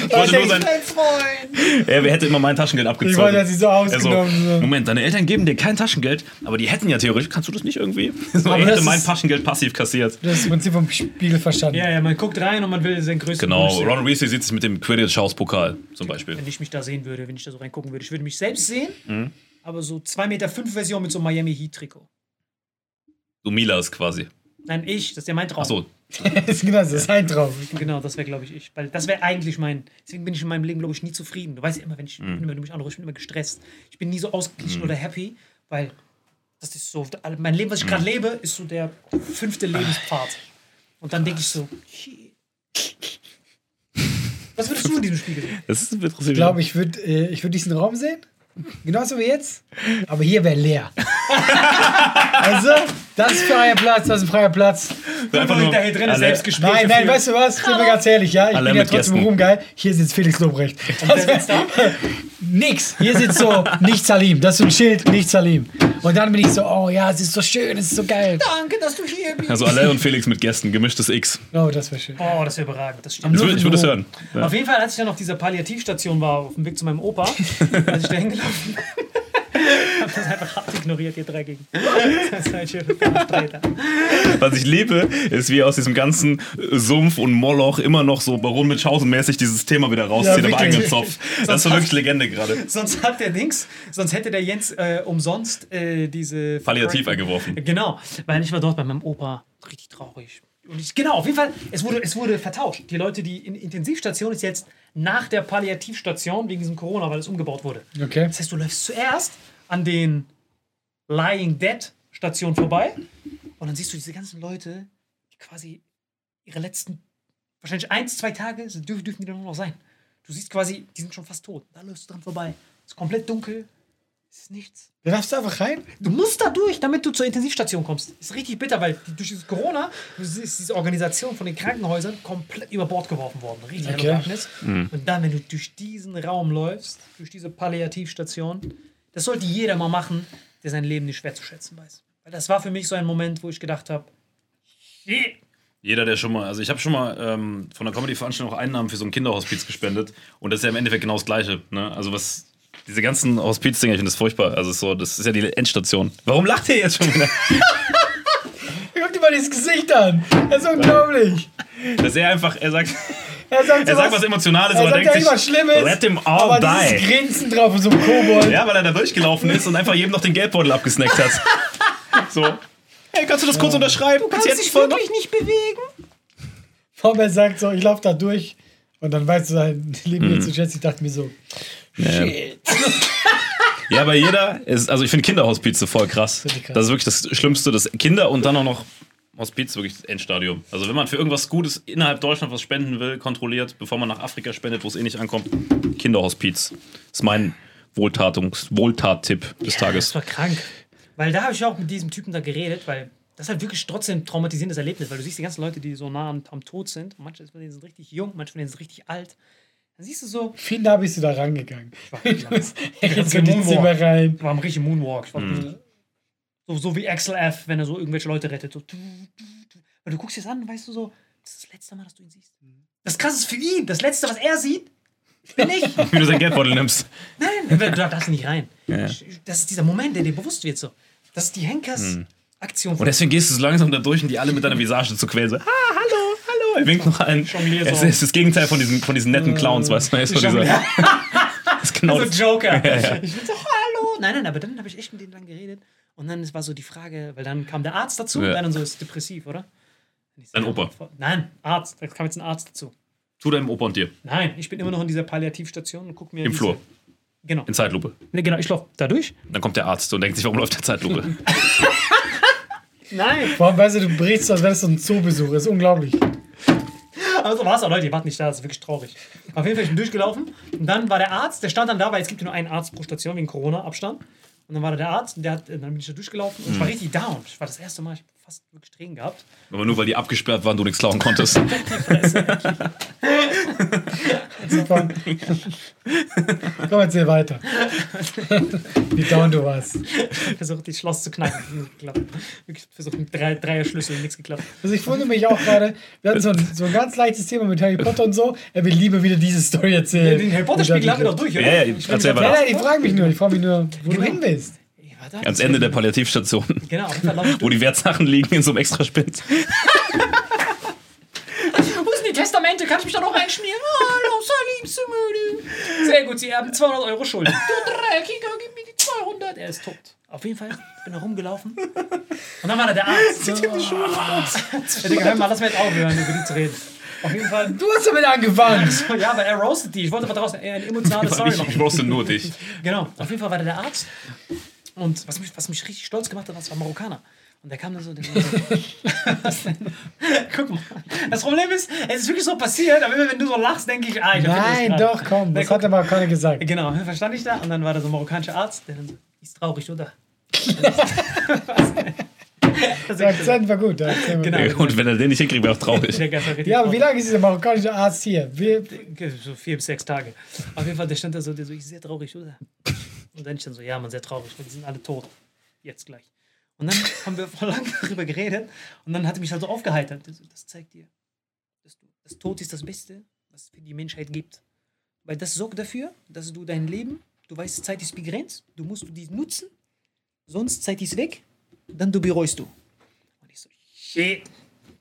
[SPEAKER 5] ich wollte nur sein,
[SPEAKER 4] Mein Freund.
[SPEAKER 5] er hätte immer mein Taschengeld abgezogen.
[SPEAKER 2] Ich wollte, dass sie so
[SPEAKER 5] so,
[SPEAKER 2] ausgenommen.
[SPEAKER 5] Moment, deine Eltern geben dir kein Taschengeld, aber die hätten ja theoretisch, kannst du das nicht irgendwie? So,
[SPEAKER 2] Aber
[SPEAKER 5] er hätte mein Taschengeld passiv kassiert.
[SPEAKER 2] Das ist das Prinzip vom Spiegel verstanden.
[SPEAKER 4] Ja, ja, man guckt rein und man will seinen größten
[SPEAKER 5] Genau,
[SPEAKER 4] Wunsch.
[SPEAKER 5] Ron Weasley sieht sich mit dem Quidditch-Hauspokal zum Beispiel.
[SPEAKER 4] Wenn ich mich da sehen würde, wenn ich da so reingucken würde. Ich würde mich selbst sehen,
[SPEAKER 5] Mhm.
[SPEAKER 4] aber so 2,5 Meter fünf Version mit so einem Miami Heat Trikot.
[SPEAKER 5] Du Milas quasi.
[SPEAKER 4] Nein, ich, das ist ja mein Traum.
[SPEAKER 5] Achso,
[SPEAKER 2] Das ist genau, das ist ein Traum.
[SPEAKER 4] Genau, das wäre, glaube ich, ich. Weil das wäre eigentlich mein. Deswegen bin ich in meinem Leben, glaube ich, nie zufrieden. Du weißt ja immer, wenn, ich,
[SPEAKER 5] Mhm.
[SPEAKER 4] wenn du mich anrufst, ich bin immer gestresst. Ich bin nie so ausgeglichen oder happy, weil das ist so. Mein Leben, was ich
[SPEAKER 5] Mhm.
[SPEAKER 4] gerade lebe, ist so der fünfte Lebenspfad. Und dann denke ich so. Was würdest du in diesem Spiegel sehen?
[SPEAKER 5] das ist interessiert.
[SPEAKER 2] Ich glaube, ich würde äh, ich würd diesen Raum sehen. Genauso wie jetzt. Aber hier wäre leer. Also, das ist freier Platz, das ist ein freier Platz.
[SPEAKER 5] einfach
[SPEAKER 4] Hinter hier drin
[SPEAKER 5] alle-
[SPEAKER 4] Selbstgespräche.
[SPEAKER 2] Nein, nein, weißt du was? Sind wir ganz ehrlich, ja? Ich
[SPEAKER 5] Alle
[SPEAKER 2] bin ja
[SPEAKER 5] mit
[SPEAKER 2] trotzdem
[SPEAKER 5] Gästen.
[SPEAKER 2] rumgeil. Hier sitzt Felix Lobrecht.
[SPEAKER 4] Wer sitzt da?
[SPEAKER 2] Nix. Hier sitzt so nicht Salim. Das ist so ein Schild, nicht Salim. Und dann bin ich so, oh ja, es ist so schön, es ist so geil.
[SPEAKER 4] Danke, dass du hier bist.
[SPEAKER 5] Also Alain und Felix mit Gästen, gemischtes X.
[SPEAKER 2] Oh, das wäre schön.
[SPEAKER 4] Oh, das wäre überragend. Das stimmt.
[SPEAKER 5] Ich würde, ich würde es hören. Ja.
[SPEAKER 4] Auf jeden Fall, als ich dann auf dieser Palliativstation war, auf dem Weg zu meinem Opa, als ich da hingelaufen bin, hab das einfach hart ignoriert, ihr Dreckigen. Das ist ein schöner Vertreter.
[SPEAKER 5] Was ich liebe, ist, wie aus diesem ganzen Sumpf und Moloch immer noch so Baron Münchhausen-mäßig dieses Thema wieder rauszieht
[SPEAKER 2] Ja,
[SPEAKER 5] am
[SPEAKER 2] wirklich.
[SPEAKER 5] eigenen Zopf. Das ist so wirklich Legende gerade.
[SPEAKER 4] Sonst hat der Dings, sonst hätte der Jens äh, umsonst äh, diese.
[SPEAKER 5] Palliativ eingeworfen.
[SPEAKER 4] Genau, weil ich war dort bei meinem Opa. Richtig traurig. Und ich, genau, auf jeden Fall, es wurde, es wurde vertauscht. Die Leute, die in Intensivstation ist jetzt nach der Palliativstation wegen diesem Corona, weil es umgebaut wurde.
[SPEAKER 2] Okay.
[SPEAKER 4] Das heißt, du läufst zuerst an den Lying Dead Station vorbei und dann siehst du diese ganzen Leute, die quasi ihre letzten, wahrscheinlich eins, zwei Tage dürfen, dürfen die dann nur noch sein. Du siehst quasi, die sind schon fast tot. Da läufst du dran vorbei. Es ist komplett dunkel. Es ist nichts.
[SPEAKER 2] Da darfst du einfach rein.
[SPEAKER 4] Du musst da durch, damit du zur Intensivstation kommst. Ist richtig bitter, weil durch dieses Corona ist diese Organisation von den Krankenhäusern komplett über Bord geworfen worden. Richtig
[SPEAKER 2] Okay.
[SPEAKER 4] Darkness. Und dann, wenn du durch diesen Raum läufst, durch diese Palliativstation, das sollte jeder mal machen, der sein Leben nicht schwer zu schätzen weiß. Weil das war für mich so ein Moment, wo ich gedacht habe, yeah.
[SPEAKER 5] Jeder, der schon mal, also ich habe schon mal ähm, von der Comedy-Veranstaltung auch Einnahmen für so ein Kinderhospiz gespendet und das ist ja im Endeffekt genau das Gleiche. Ne? Also was, diese ganzen Hospiz-Dinger, ich finde das furchtbar. Also so, das ist ja die Endstation. Warum lacht ihr jetzt schon wieder?
[SPEAKER 2] Guck dir mal dieses Gesicht an. Das ist unglaublich.
[SPEAKER 5] Dass er einfach, er sagt,
[SPEAKER 2] Er sagt,
[SPEAKER 5] er sagt was Emotionales,
[SPEAKER 2] er
[SPEAKER 5] aber denkt
[SPEAKER 2] ja
[SPEAKER 5] sich,
[SPEAKER 2] immer Schlimmes.
[SPEAKER 5] let him all
[SPEAKER 2] aber dieses
[SPEAKER 5] die.
[SPEAKER 2] Grinsen drauf von so einem Kobold.
[SPEAKER 5] Ja, weil er da durchgelaufen ist und einfach jedem noch den Geldbeutel abgesnackt hat. so. Hey, kannst du das kurz unterschreiben? Du
[SPEAKER 4] kannst dich wirklich nicht bewegen.
[SPEAKER 2] Warum er sagt so, ich laufe da durch. Und dann weißt du sein Leben
[SPEAKER 5] Mhm.
[SPEAKER 2] jetzt zu schätzen. Ich dachte mir so, shit.
[SPEAKER 5] Ja, aber jeder ist, also ich finde Kinderhospize voll krass. Das ist wirklich das Schlimmste, das Kinder und dann auch noch Hospiz, wirklich das Endstadium. Also wenn man für irgendwas Gutes innerhalb Deutschland was spenden will, kontrolliert, bevor man nach Afrika spendet, wo es eh nicht ankommt, Kinderhospiz. ist mein Wohltatungs Wohltat-Tipp des
[SPEAKER 4] Das
[SPEAKER 5] Tages.
[SPEAKER 4] war krank. Weil da habe ich auch mit diesem Typen da geredet, weil das ist halt wirklich trotzdem ein traumatisierendes Erlebnis, weil du siehst die ganzen Leute, die so nah am, am Tod sind. Manche von denen sind richtig jung, manche von denen sind richtig alt. Dann siehst du so,
[SPEAKER 2] Wie nah bist du da rangegangen?
[SPEAKER 4] Ganz
[SPEAKER 2] so in die
[SPEAKER 4] Moonwalk.
[SPEAKER 2] Zimmer rein.
[SPEAKER 4] ich war am richtigen Moonwalk. Ich
[SPEAKER 5] Mhm.
[SPEAKER 4] so, so wie Axel F., wenn er so irgendwelche Leute rettet. So. Weil du guckst jetzt an, weißt du so, das ist das letzte Mal, dass du ihn siehst. Das krasse ist für ihn. Das letzte, was er sieht, bin ich.
[SPEAKER 5] Wie du sein Geldbeutel nimmst.
[SPEAKER 4] Nein, du darfst nicht rein.
[SPEAKER 5] Ja.
[SPEAKER 4] Das ist dieser Moment, der dir bewusst wird. So. Das ist die Henkers-Aktion.
[SPEAKER 5] Und deswegen gehst du so langsam da durch und die alle mit deiner Visage zu quälen. So, ah, hallo. Er winkt noch
[SPEAKER 4] so.
[SPEAKER 5] Es ist das Gegenteil von diesen, von diesen netten Clowns, weißt du? Er ist so dieser, ist genau
[SPEAKER 4] Also. Joker. Ich bin so, hallo. Nein, nein, aber dann habe ich echt mit denen lang geredet. Und dann war so die Frage, weil dann kam der Arzt dazu
[SPEAKER 5] Ja.
[SPEAKER 4] und dann so ist depressiv, oder?
[SPEAKER 5] Dein
[SPEAKER 4] ja,
[SPEAKER 5] Opa.
[SPEAKER 4] Nein, Arzt. Da kam jetzt ein Arzt dazu.
[SPEAKER 5] Zu deinem Opa und dir.
[SPEAKER 4] Nein, ich bin immer noch in dieser Palliativstation und guck mir.
[SPEAKER 5] Im
[SPEAKER 4] diese-
[SPEAKER 5] Flur.
[SPEAKER 4] Genau.
[SPEAKER 5] In Zeitlupe.
[SPEAKER 4] Nee, genau, ich laufe da durch.
[SPEAKER 5] Dann kommt der Arzt und denkt sich, warum läuft der Zeitlupe?
[SPEAKER 4] Nein.
[SPEAKER 2] Warum weißt du, du brichst, als wäre das so ein Zoobesuch. Das ist unglaublich.
[SPEAKER 4] Aber so war es auch, Leute, ihr wart nicht da, das ist wirklich traurig. Auf jeden Fall, ich bin durchgelaufen und dann war der Arzt, der stand dann da, weil es gibt ja nur einen Arzt pro Station wegen Corona-Abstand. Und dann war da der Arzt und der hat, dann bin ich da durchgelaufen und ich war richtig down. Ich war das erste Mal, ich fast wirklich Tränen gehabt.
[SPEAKER 5] Aber nur weil die abgesperrt waren, du nichts klauen konntest.
[SPEAKER 2] Super. Komm, erzähl weiter. Wie down du warst.
[SPEAKER 4] versucht, das Schloss zu knacken. Wirklich versucht mit drei, Dreier Schlüssel, nichts geklappt.
[SPEAKER 2] Also ich wundere mich auch gerade, wir hatten so ein, so ein ganz leichtes Thema mit Harry Potter und so. Er will lieber wieder diese Story erzählen.
[SPEAKER 4] Den Harry Potter-Spiegel haben wir doch durch, oder?
[SPEAKER 5] Ja, ja,
[SPEAKER 4] Ich.
[SPEAKER 2] Nein, nein, ich frage mich nur. Ich frage mich nur, wo
[SPEAKER 4] Genau.
[SPEAKER 2] du hin willst.
[SPEAKER 5] Ans Ende der Palliativstation,
[SPEAKER 4] Genau, ich
[SPEAKER 5] wo die Wertsachen liegen in so einem extra Spind.
[SPEAKER 4] Wo sind die Testamente? Kann ich mich da noch reinschmieren? Hallo, Salim Sumudi. Sehr gut, Sie haben 200 Euro Schulden. Du Dreckiger, gib mir die 200. Er ist tot. Auf jeden Fall bin er rumgelaufen. Und dann war da der Arzt. Ja, Digga, hör mal, lass mir jetzt aufhören, über die zu reden. Auf jeden Fall.
[SPEAKER 2] Du hast damit angefangen.
[SPEAKER 4] Ja, aber er roastet die. Ich wollte aber draußen eher eine emotionale Story
[SPEAKER 5] Ich,
[SPEAKER 4] machen.
[SPEAKER 5] ich roaste nur dich.
[SPEAKER 4] Genau, auf jeden Fall war da der Arzt. Und was mich, was mich richtig stolz gemacht hat, das war Marokkaner. Und der kam dann so, der war so was denn? Guck mal. Das Problem ist, es ist wirklich so passiert, aber immer wenn du so lachst, denke ich, ah, ich
[SPEAKER 2] Nein, doch, komm.
[SPEAKER 4] Der
[SPEAKER 2] Das hat aber keiner gesagt.
[SPEAKER 4] Genau, verstand ich da. Und dann war da so ein marokkanischer Arzt, der dann so, ist traurig, oder? das
[SPEAKER 2] Der Akzent war gut. Der Akzent war
[SPEAKER 4] Genau.
[SPEAKER 2] gut.
[SPEAKER 5] Und wenn er den nicht hinkriegt, wäre auch traurig.
[SPEAKER 4] Der war
[SPEAKER 2] Ja, aber wie lange ist dieser marokkanische Arzt hier? Wir,
[SPEAKER 4] So vier bis sechs Tage. Auf jeden Fall, der stand da so, der so, ich bin sehr traurig, oder? Und dann ich dann so, ja, man, sehr traurig, weil die sind alle tot. Jetzt gleich. Und dann haben wir voll lange darüber geredet und dann hat er mich halt so aufgeheitert. Das, zeigt dir, dass du, das Tod ist das Beste, was es für die Menschheit gibt. Weil das sorgt dafür, dass du dein Leben, du weißt, Zeit ist begrenzt, du musst die nutzen, sonst Zeit ist weg, dann du bereust du. Und ich so, shit,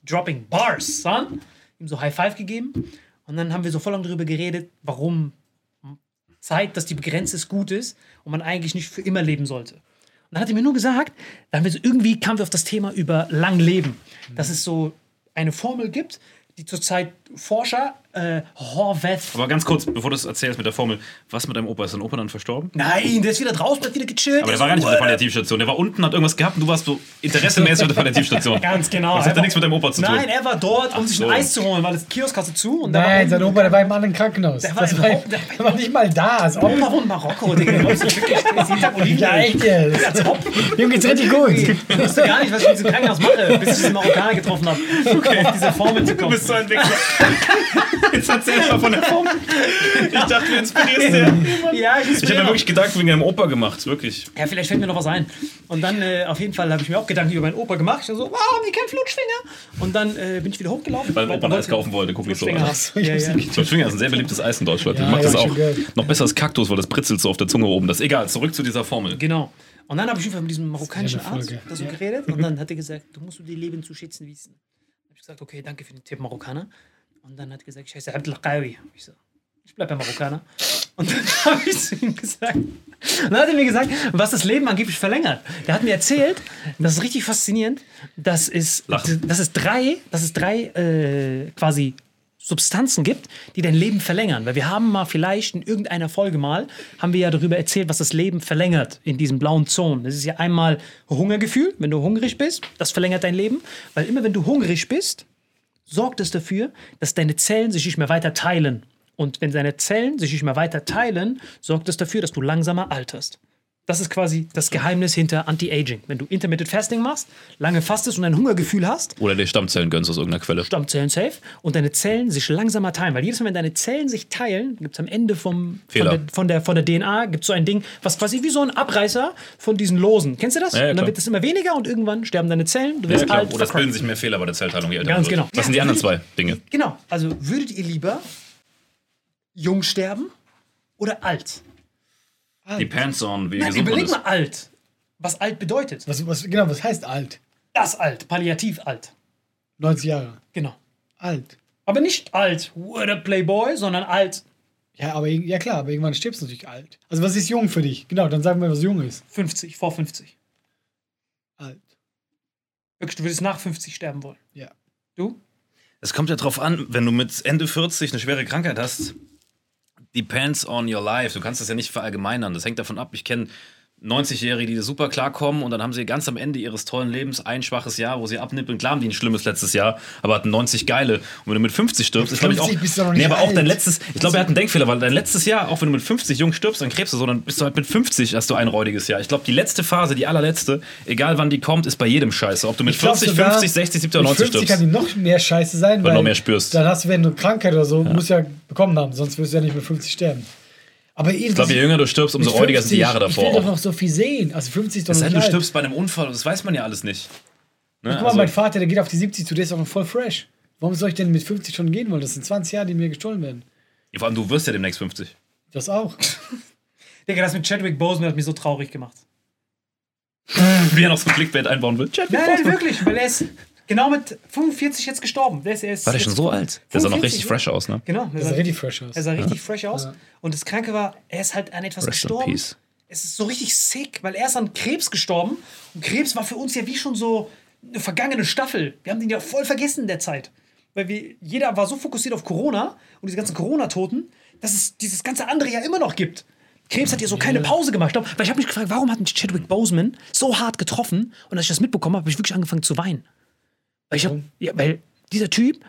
[SPEAKER 4] dropping bars, son. Ihm so High Five gegeben und dann haben wir so voll lange darüber geredet, warum Zeit, dass die begrenzt ist, gut ist und man eigentlich nicht für immer leben sollte. Und dann hat er mir nur gesagt, dann wir so, irgendwie kamen wir auf das Thema über lang leben, dass es so eine Formel gibt, die zurzeit Forscher, äh, Horvath,
[SPEAKER 5] Aber ganz kurz, bevor du das erzählst mit der Formel, was mit deinem Opa? Ist dein Opa dann verstorben?
[SPEAKER 4] nein, der ist wieder draußen, der hat wieder gechillt.
[SPEAKER 5] Aber der war gar nicht auf der Palliativstation. Der war unten, hat irgendwas gehabt und du warst so interessemäßig auf der Palliativstation.
[SPEAKER 4] Ganz genau.
[SPEAKER 5] Das hat
[SPEAKER 4] Er
[SPEAKER 5] ja nichts mit deinem Opa zu tun.
[SPEAKER 4] Nein, er war dort, um sich
[SPEAKER 5] so.
[SPEAKER 4] ein Eis zu holen, weil das Kiosk hatte zu. Und da
[SPEAKER 2] nein, sein Opa, der war im anderen Krankenhaus.
[SPEAKER 4] Der war
[SPEAKER 2] das war,
[SPEAKER 4] der war-
[SPEAKER 2] nicht mal da. Ob,
[SPEAKER 4] Opa wohnt in Marokko, Digga. Der ist wirklich- der jeden Tag Olivenöl.
[SPEAKER 2] ja, echt
[SPEAKER 4] ob.
[SPEAKER 2] Dem geht's richtig gut.
[SPEAKER 4] Ich wusste gar nicht, was ich in diesem Krankenhaus mache, bis ich diesen Marokkaner getroffen habe, um auf diese Formel zu kommen.
[SPEAKER 5] Du bist so ein Wichser. Jetzt erzähl mal von der Formel. Ich dachte, du inspirierst den.
[SPEAKER 4] Ja, ich,
[SPEAKER 5] Ich habe mir wirklich Gedanken wegen deinem Opa gemacht, wirklich.
[SPEAKER 4] ja, vielleicht fällt mir noch was ein. Und dann, äh, auf jeden Fall, habe ich mir auch Gedanken über meinen Opa gemacht. Ich so, wow, haben die keinen Flutschfinger? Und dann äh, bin ich wieder hochgelaufen.
[SPEAKER 5] Weil mein Opa ein Eis kaufen wollte, guck nicht so
[SPEAKER 4] Flutschfinger
[SPEAKER 5] an.
[SPEAKER 4] Ja, ja.
[SPEAKER 5] Flutschfinger ist ein sehr beliebtes Eis in Deutschland.
[SPEAKER 2] Ja,
[SPEAKER 5] ich mag
[SPEAKER 2] ja,
[SPEAKER 5] das auch. Noch besser als Kaktus, weil das britzelt so auf der Zunge oben. Das ist egal. Zurück zu dieser Formel.
[SPEAKER 4] Genau. Und dann habe ich einfach mit diesem marokkanischen
[SPEAKER 2] ja
[SPEAKER 4] Arzt da so geredet. Und dann hat er gesagt, du musst dir Leben zu schätzen wissen. Dann habe ich gesagt, okay, danke für den Tipp, Marokkaner. Und dann hat er gesagt, ich heiße Abdel Qawi. Ich so, ich bleibe ja Marokkaner. Und dann habe ich zu ihm gesagt, und dann hat er mir gesagt, was das Leben angeblich verlängert. Der hat mir erzählt, das ist richtig faszinierend, dass es,
[SPEAKER 5] Lachen.
[SPEAKER 4] dass es drei, dass es drei äh, quasi Substanzen gibt, die dein Leben verlängern. Weil wir haben mal vielleicht in irgendeiner Folge mal, haben wir ja darüber erzählt, was das Leben verlängert in diesen blauen Zonen. Das ist ja einmal Hungergefühl, wenn du hungrig bist, das verlängert dein Leben. Weil immer wenn du hungrig bist, sorgt es dafür, dass deine Zellen sich nicht mehr weiter teilen Und wenn deine Zellen sich nicht mehr weiter teilen, sorgt das dafür, dass du langsamer alterst. Das ist quasi das Geheimnis hinter Anti-Aging. Wenn du Intermittent Fasting machst, lange fastest und ein Hungergefühl hast,
[SPEAKER 5] Oder dir Stammzellen gönnst aus irgendeiner Quelle.
[SPEAKER 4] Stammzellen safe und deine Zellen sich langsamer teilen. Weil jedes Mal, wenn deine Zellen sich teilen, gibt es am Ende vom, von, der, von, der, von der DNA gibt so ein Ding, was quasi wie so ein Abreißer von diesen Losen. Kennst du das?
[SPEAKER 5] Ja, ja,
[SPEAKER 4] und dann wird es immer weniger und irgendwann sterben deine Zellen. Du
[SPEAKER 5] Ja,
[SPEAKER 4] wirst
[SPEAKER 5] klar.
[SPEAKER 4] alt.
[SPEAKER 5] Oder es bilden sich mehr Fehler bei der Zellteilung. je
[SPEAKER 4] Ganz genau.
[SPEAKER 5] Was sind die anderen zwei Dinge?
[SPEAKER 4] Genau. Also würdet ihr lieber jung sterben oder alt?
[SPEAKER 5] Depends on, wie
[SPEAKER 4] Na,
[SPEAKER 5] gesund man
[SPEAKER 4] überleg
[SPEAKER 5] ist.
[SPEAKER 4] mal alt. Was alt bedeutet.
[SPEAKER 2] Was, was, genau, was heißt alt?
[SPEAKER 4] Das alt, palliativ alt.
[SPEAKER 2] 90 Jahre.
[SPEAKER 4] Genau.
[SPEAKER 2] Alt.
[SPEAKER 4] Aber nicht alt, what a Playboy, sondern alt
[SPEAKER 2] Ja, aber ja klar, aber irgendwann stirbst du natürlich alt. Also was ist jung für dich? Genau, dann sagen wir, was jung ist.
[SPEAKER 4] 50, vor 50.
[SPEAKER 2] Alt.
[SPEAKER 4] Wirklich, du würdest nach 50 sterben wollen.
[SPEAKER 2] Ja.
[SPEAKER 4] Du?
[SPEAKER 5] Es kommt ja drauf an, wenn du mit Ende 40 eine schwere Krankheit hast, depends on your life. Du kannst das ja nicht verallgemeinern. Das hängt davon ab. Ich kenne 90-Jährige, die super klarkommen und dann haben sie ganz am Ende ihres tollen Lebens ein schwaches Jahr, wo sie abnippeln. Klar haben die ein schlimmes letztes Jahr, aber hatten 90 geile. Und wenn du mit 50 stirbst, ist glaube ich auch.
[SPEAKER 2] 50 bist du noch
[SPEAKER 5] nee, aber auch
[SPEAKER 2] alt.
[SPEAKER 5] dein letztes. Ich glaube, er hat einen Denkfehler, weil dein letztes Jahr, auch wenn du mit 50 jung stirbst an Krebs oder so, dann bist du halt mit 50 hast du ein räudiges Jahr. Ich glaube, die letzte Phase, die allerletzte, egal wann die kommt, ist bei jedem scheiße. Ob du mit
[SPEAKER 2] Ich glaub
[SPEAKER 5] 40,
[SPEAKER 2] sogar,
[SPEAKER 5] 50, 60, 70 oder
[SPEAKER 2] Mit
[SPEAKER 5] 90
[SPEAKER 2] 50 kann
[SPEAKER 5] stirbst.
[SPEAKER 2] die noch mehr scheiße sein,
[SPEAKER 5] Weil
[SPEAKER 2] weil
[SPEAKER 5] du noch mehr spürst.
[SPEAKER 2] Dann hast du, wenn du Krankheit oder so, musst du ja bekommen haben, sonst wirst du ja nicht mit 50 sterben. Aber
[SPEAKER 5] Ich glaube, je jünger du stirbst, umso räudiger sind die Jahre
[SPEAKER 2] Ich
[SPEAKER 5] davor.
[SPEAKER 2] will doch
[SPEAKER 5] auch.
[SPEAKER 2] noch so viel sehen. Also 50 ist doch noch nicht
[SPEAKER 5] du
[SPEAKER 2] alt.
[SPEAKER 5] stirbst bei einem Unfall, das weiß man ja alles nicht. Ne?
[SPEAKER 2] Guck mal,
[SPEAKER 5] Also,
[SPEAKER 2] mein Vater, der geht auf die 70 zu, der ist auch noch voll fresh. Warum soll ich denn mit 50 schon gehen wollen? Das sind 20 Jahre, die mir gestohlen werden.
[SPEAKER 5] vor allem, du wirst ja demnächst 50.
[SPEAKER 2] Das auch.
[SPEAKER 4] Digga, das mit Chadwick Boseman hat mich so traurig gemacht.
[SPEAKER 5] Wie er noch so ein Clickbait einbauen will.
[SPEAKER 4] Nein, nein, wirklich, weil er ist genau mit 45 jetzt gestorben. Der ist, er ist
[SPEAKER 5] War der schon so alt? Der sah noch
[SPEAKER 4] 45,
[SPEAKER 5] richtig
[SPEAKER 4] ne?
[SPEAKER 5] fresh aus, ne?
[SPEAKER 4] Genau,
[SPEAKER 2] Das sieht richtig fresh aus.
[SPEAKER 4] Er sah richtig fresh aus. Und das Kranke war, er ist halt an etwas
[SPEAKER 5] Rest in
[SPEAKER 4] gestorben.
[SPEAKER 5] peace.
[SPEAKER 4] Es ist so richtig sick, weil er ist an Krebs gestorben. Und Krebs war für uns ja wie schon so eine vergangene Staffel. Wir haben den ja voll vergessen in der Zeit. Weil wir, jeder war so fokussiert auf Corona und diese ganzen Corona-Toten, dass es dieses ganze andere ja immer noch gibt. Krebs hat ja so keine Pause gemacht. Weil ich habe mich gefragt, warum hat mich Chadwick Boseman so hart getroffen? Und als ich das mitbekommen habe, habe ich wirklich angefangen zu weinen. Weil, ich hab, ja, weil dieser Typ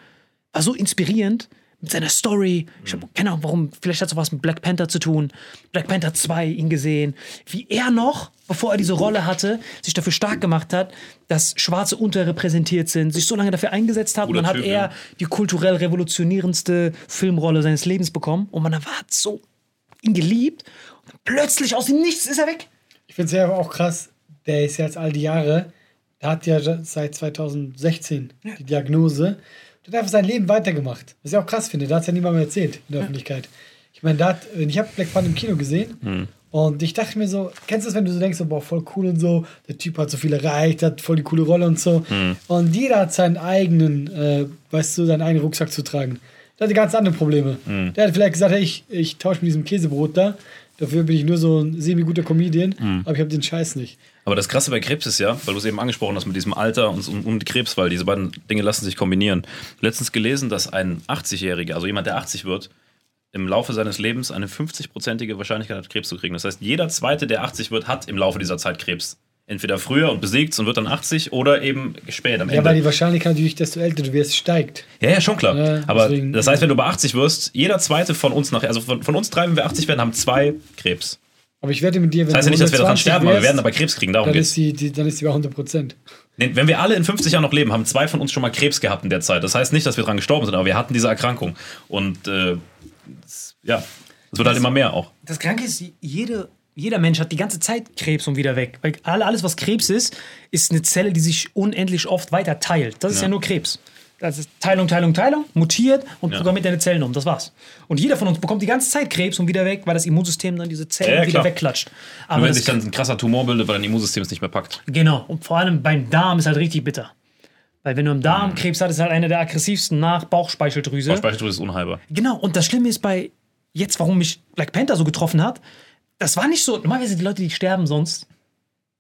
[SPEAKER 4] war so inspirierend mit seiner Story. Ich habe keine Ahnung, warum. Vielleicht hat es was mit Black Panther zu tun. Black Panther 2 ihn gesehen. Wie er noch, bevor er diese Rolle hatte, sich dafür stark gemacht hat, dass Schwarze unterrepräsentiert sind, sich so lange dafür eingesetzt hat. Und dann hat er
[SPEAKER 5] ja.
[SPEAKER 4] die kulturell revolutionierendste Filmrolle seines Lebens bekommen. Und man hat so ihn geliebt. Und plötzlich aus dem Nichts ist er weg.
[SPEAKER 2] Ich finde es ja aber auch krass, der ist jetzt all die Jahre, der hat ja seit 2016 die Diagnose. Der hat einfach sein Leben weitergemacht. Was ich auch krass finde, da hat es ja niemand mehr erzählt in der Öffentlichkeit. Ich meine, da hat, ich habe Black Panther im Kino gesehen
[SPEAKER 5] Hm.
[SPEAKER 2] und ich dachte mir so, kennst du das, wenn du so denkst, so, boah, voll cool und so, der Typ hat so viel erreicht, hat voll die coole Rolle und so.
[SPEAKER 5] Hm.
[SPEAKER 2] Und jeder hat seinen eigenen, äh, weißt du, seinen eigenen Rucksack zu tragen. Der hatte ganz andere Probleme.
[SPEAKER 5] Hm.
[SPEAKER 2] Der hat vielleicht gesagt, hey, ich, ich tausche mit diesem Käsebrot da. Dafür bin ich nur so ein semi-guter Comedian,
[SPEAKER 5] Hm.
[SPEAKER 2] aber ich habe den Scheiß nicht.
[SPEAKER 5] Aber das Krasse bei Krebs ist ja, weil du es eben angesprochen hast mit diesem Alter und, und, und Krebs, weil diese beiden Dinge lassen sich kombinieren. Letztens gelesen, dass ein 80-Jähriger, also jemand, der 80 wird, im Laufe seines Lebens eine 50-prozentige Wahrscheinlichkeit hat, Krebs zu kriegen. Das heißt, jeder Zweite, der 80 wird, hat im Laufe dieser Zeit Krebs. Entweder früher und besiegt und wird dann 80 oder eben spät am
[SPEAKER 2] Ja, weil die
[SPEAKER 5] Ende.
[SPEAKER 2] Wahrscheinlichkeit natürlich, desto älter du wirst, steigt.
[SPEAKER 5] Ja, ja, schon klar.
[SPEAKER 2] Ja,
[SPEAKER 5] Aber
[SPEAKER 2] deswegen-
[SPEAKER 5] das heißt, wenn du bei 80 wirst, jeder Zweite von uns nachher, also von, von uns drei, wenn wir 80 werden, haben zwei Krebs.
[SPEAKER 2] Aber ich wette mit dir, wenn
[SPEAKER 5] Das heißt ja nicht, dass wir daran
[SPEAKER 2] 120
[SPEAKER 5] sterben, aber wir
[SPEAKER 2] wärst,
[SPEAKER 5] werden aber Krebs kriegen, darum
[SPEAKER 2] dann
[SPEAKER 5] geht's.
[SPEAKER 2] ist, die, die, dann ist die bei 100 Prozent.
[SPEAKER 5] Nee, Wenn wir alle in 50 Jahren noch leben, haben zwei von uns schon mal Krebs gehabt in der Zeit. Das heißt nicht, dass wir dran gestorben sind, aber wir hatten diese Erkrankung. Und äh, ja, es wird halt immer mehr auch.
[SPEAKER 4] Das Kranke ist, jede, jeder Mensch hat die ganze Zeit Krebs und wieder weg. Weil alle- alles, was Krebs ist, ist eine Zelle, die sich unendlich oft weiter teilt. Das ist ja,
[SPEAKER 5] Ja.
[SPEAKER 4] nur Krebs. Das ist Teilung, Teilung, Teilung, mutiert und
[SPEAKER 5] Ja.
[SPEAKER 4] programmiert deine Zellen um. Das war's. Und jeder von uns bekommt die ganze Zeit Krebs und wieder weg, weil das Immunsystem dann diese Zellen
[SPEAKER 5] Ja,
[SPEAKER 4] wieder wegklatscht.
[SPEAKER 5] Nur
[SPEAKER 4] Aber
[SPEAKER 5] wenn
[SPEAKER 4] das,
[SPEAKER 5] sich dann ein krasser Tumor bildet, weil dein Immunsystem es nicht mehr packt.
[SPEAKER 4] genau. Und vor allem beim Darm ist halt richtig bitter. Weil wenn du im
[SPEAKER 5] Mhm.
[SPEAKER 4] Darm Krebs hast, ist halt einer der aggressivsten nach Bauchspeicheldrüse.
[SPEAKER 5] Bauchspeicheldrüse ist unheilbar.
[SPEAKER 4] Genau, und das Schlimme ist bei jetzt, warum mich Black Panther so getroffen hat, das war nicht so, normalerweise die Leute, die sterben sonst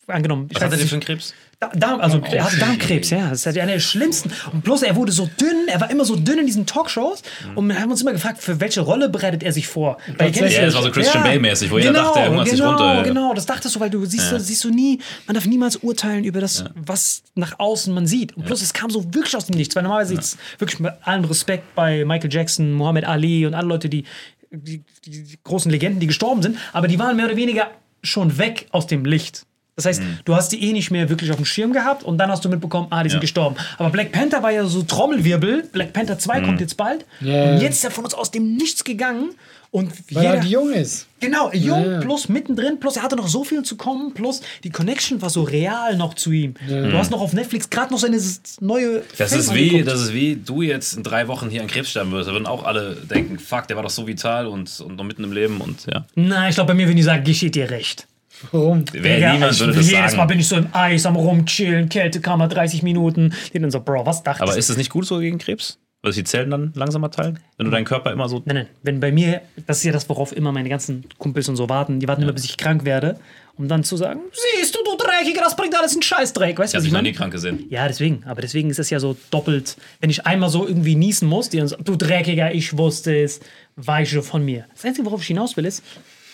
[SPEAKER 4] angenommen. ich
[SPEAKER 5] Was hat er
[SPEAKER 4] weiß
[SPEAKER 5] denn für einen Krebs?
[SPEAKER 4] Da- Darm, also er hatte Darmkrebs, ja. Das ist ja einer der schlimmsten. Und bloß er wurde so dünn, er war immer so dünn in diesen Talkshows. Und wir haben uns immer gefragt, für welche Rolle bereitet er sich vor? Weil
[SPEAKER 5] Ja, das war so Christian Bale-mäßig, wo jeder dachte, er hungert sich
[SPEAKER 4] genau,
[SPEAKER 5] runter.
[SPEAKER 4] Genau, das dachtest du, weil du siehst,
[SPEAKER 5] Ja.
[SPEAKER 4] siehst du nie, man darf niemals urteilen über das, was nach außen man sieht. Und plus, es kam so wirklich aus dem Nichts, weil normalerweise ist wirklich mit allem Respekt bei Michael Jackson, Muhammad Ali und alle Leute, die, die, die, großen Legenden, die gestorben sind, aber die waren mehr oder weniger schon weg aus dem Licht. Das heißt, du hast die eh nicht mehr wirklich auf dem Schirm gehabt und dann hast du mitbekommen, ah, die sind
[SPEAKER 5] Ja.
[SPEAKER 4] gestorben. Aber Black Panther war ja so Trommelwirbel. Black Panther 2 kommt jetzt bald.
[SPEAKER 2] Ja.
[SPEAKER 4] Und jetzt ist er von uns aus dem Nichts gegangen. Und
[SPEAKER 2] Weil
[SPEAKER 4] jeder,
[SPEAKER 2] er halt jung ist.
[SPEAKER 4] Genau, jung,
[SPEAKER 2] Ja.
[SPEAKER 4] plus mittendrin, plus er hatte noch so viel zu kommen, plus die Connection war so real noch zu ihm. Du hast noch auf Netflix gerade noch seine neue.
[SPEAKER 5] Das
[SPEAKER 4] Film
[SPEAKER 5] ist, wie,
[SPEAKER 4] angeguckt.
[SPEAKER 5] das ist wie du jetzt in drei Wochen hier an Krebs sterben würdest. Da würden auch alle denken, fuck, der war doch so vital und, und noch mitten im Leben und ja.
[SPEAKER 4] Nein, ich glaube, bei mir würden die sagen, geschieht dir recht.
[SPEAKER 2] Warum?
[SPEAKER 5] Wer,
[SPEAKER 4] Digga,
[SPEAKER 5] niemand
[SPEAKER 4] ich,
[SPEAKER 5] würde das
[SPEAKER 4] jedes
[SPEAKER 5] sagen.
[SPEAKER 4] Mal bin ich so im Eis am rumchillen, Kältekammer 30 Minuten. Die dann so, Bro, was dachtest
[SPEAKER 5] Aber ist das nicht gut so gegen Krebs? Weil sich die Zellen dann langsamer teilen? Wenn du deinen Körper immer so.
[SPEAKER 4] Nein, nein, wenn bei mir, das ist ja das, worauf immer meine ganzen Kumpels und so warten, die warten immer, bis ich krank werde, um dann zu sagen, siehst du, du Dreckiger, das bringt alles einen Scheißdreck, weißt
[SPEAKER 5] Ich
[SPEAKER 4] du, was
[SPEAKER 5] dich
[SPEAKER 4] ich
[SPEAKER 5] noch nie krank gesehen.
[SPEAKER 4] Ja, deswegen. Aber deswegen ist es ja so doppelt. Wenn ich einmal so irgendwie niesen muss, die dann so, du Dreckiger, ich wusste es, weiche von mir. Das Einzige, worauf ich hinaus will, ist,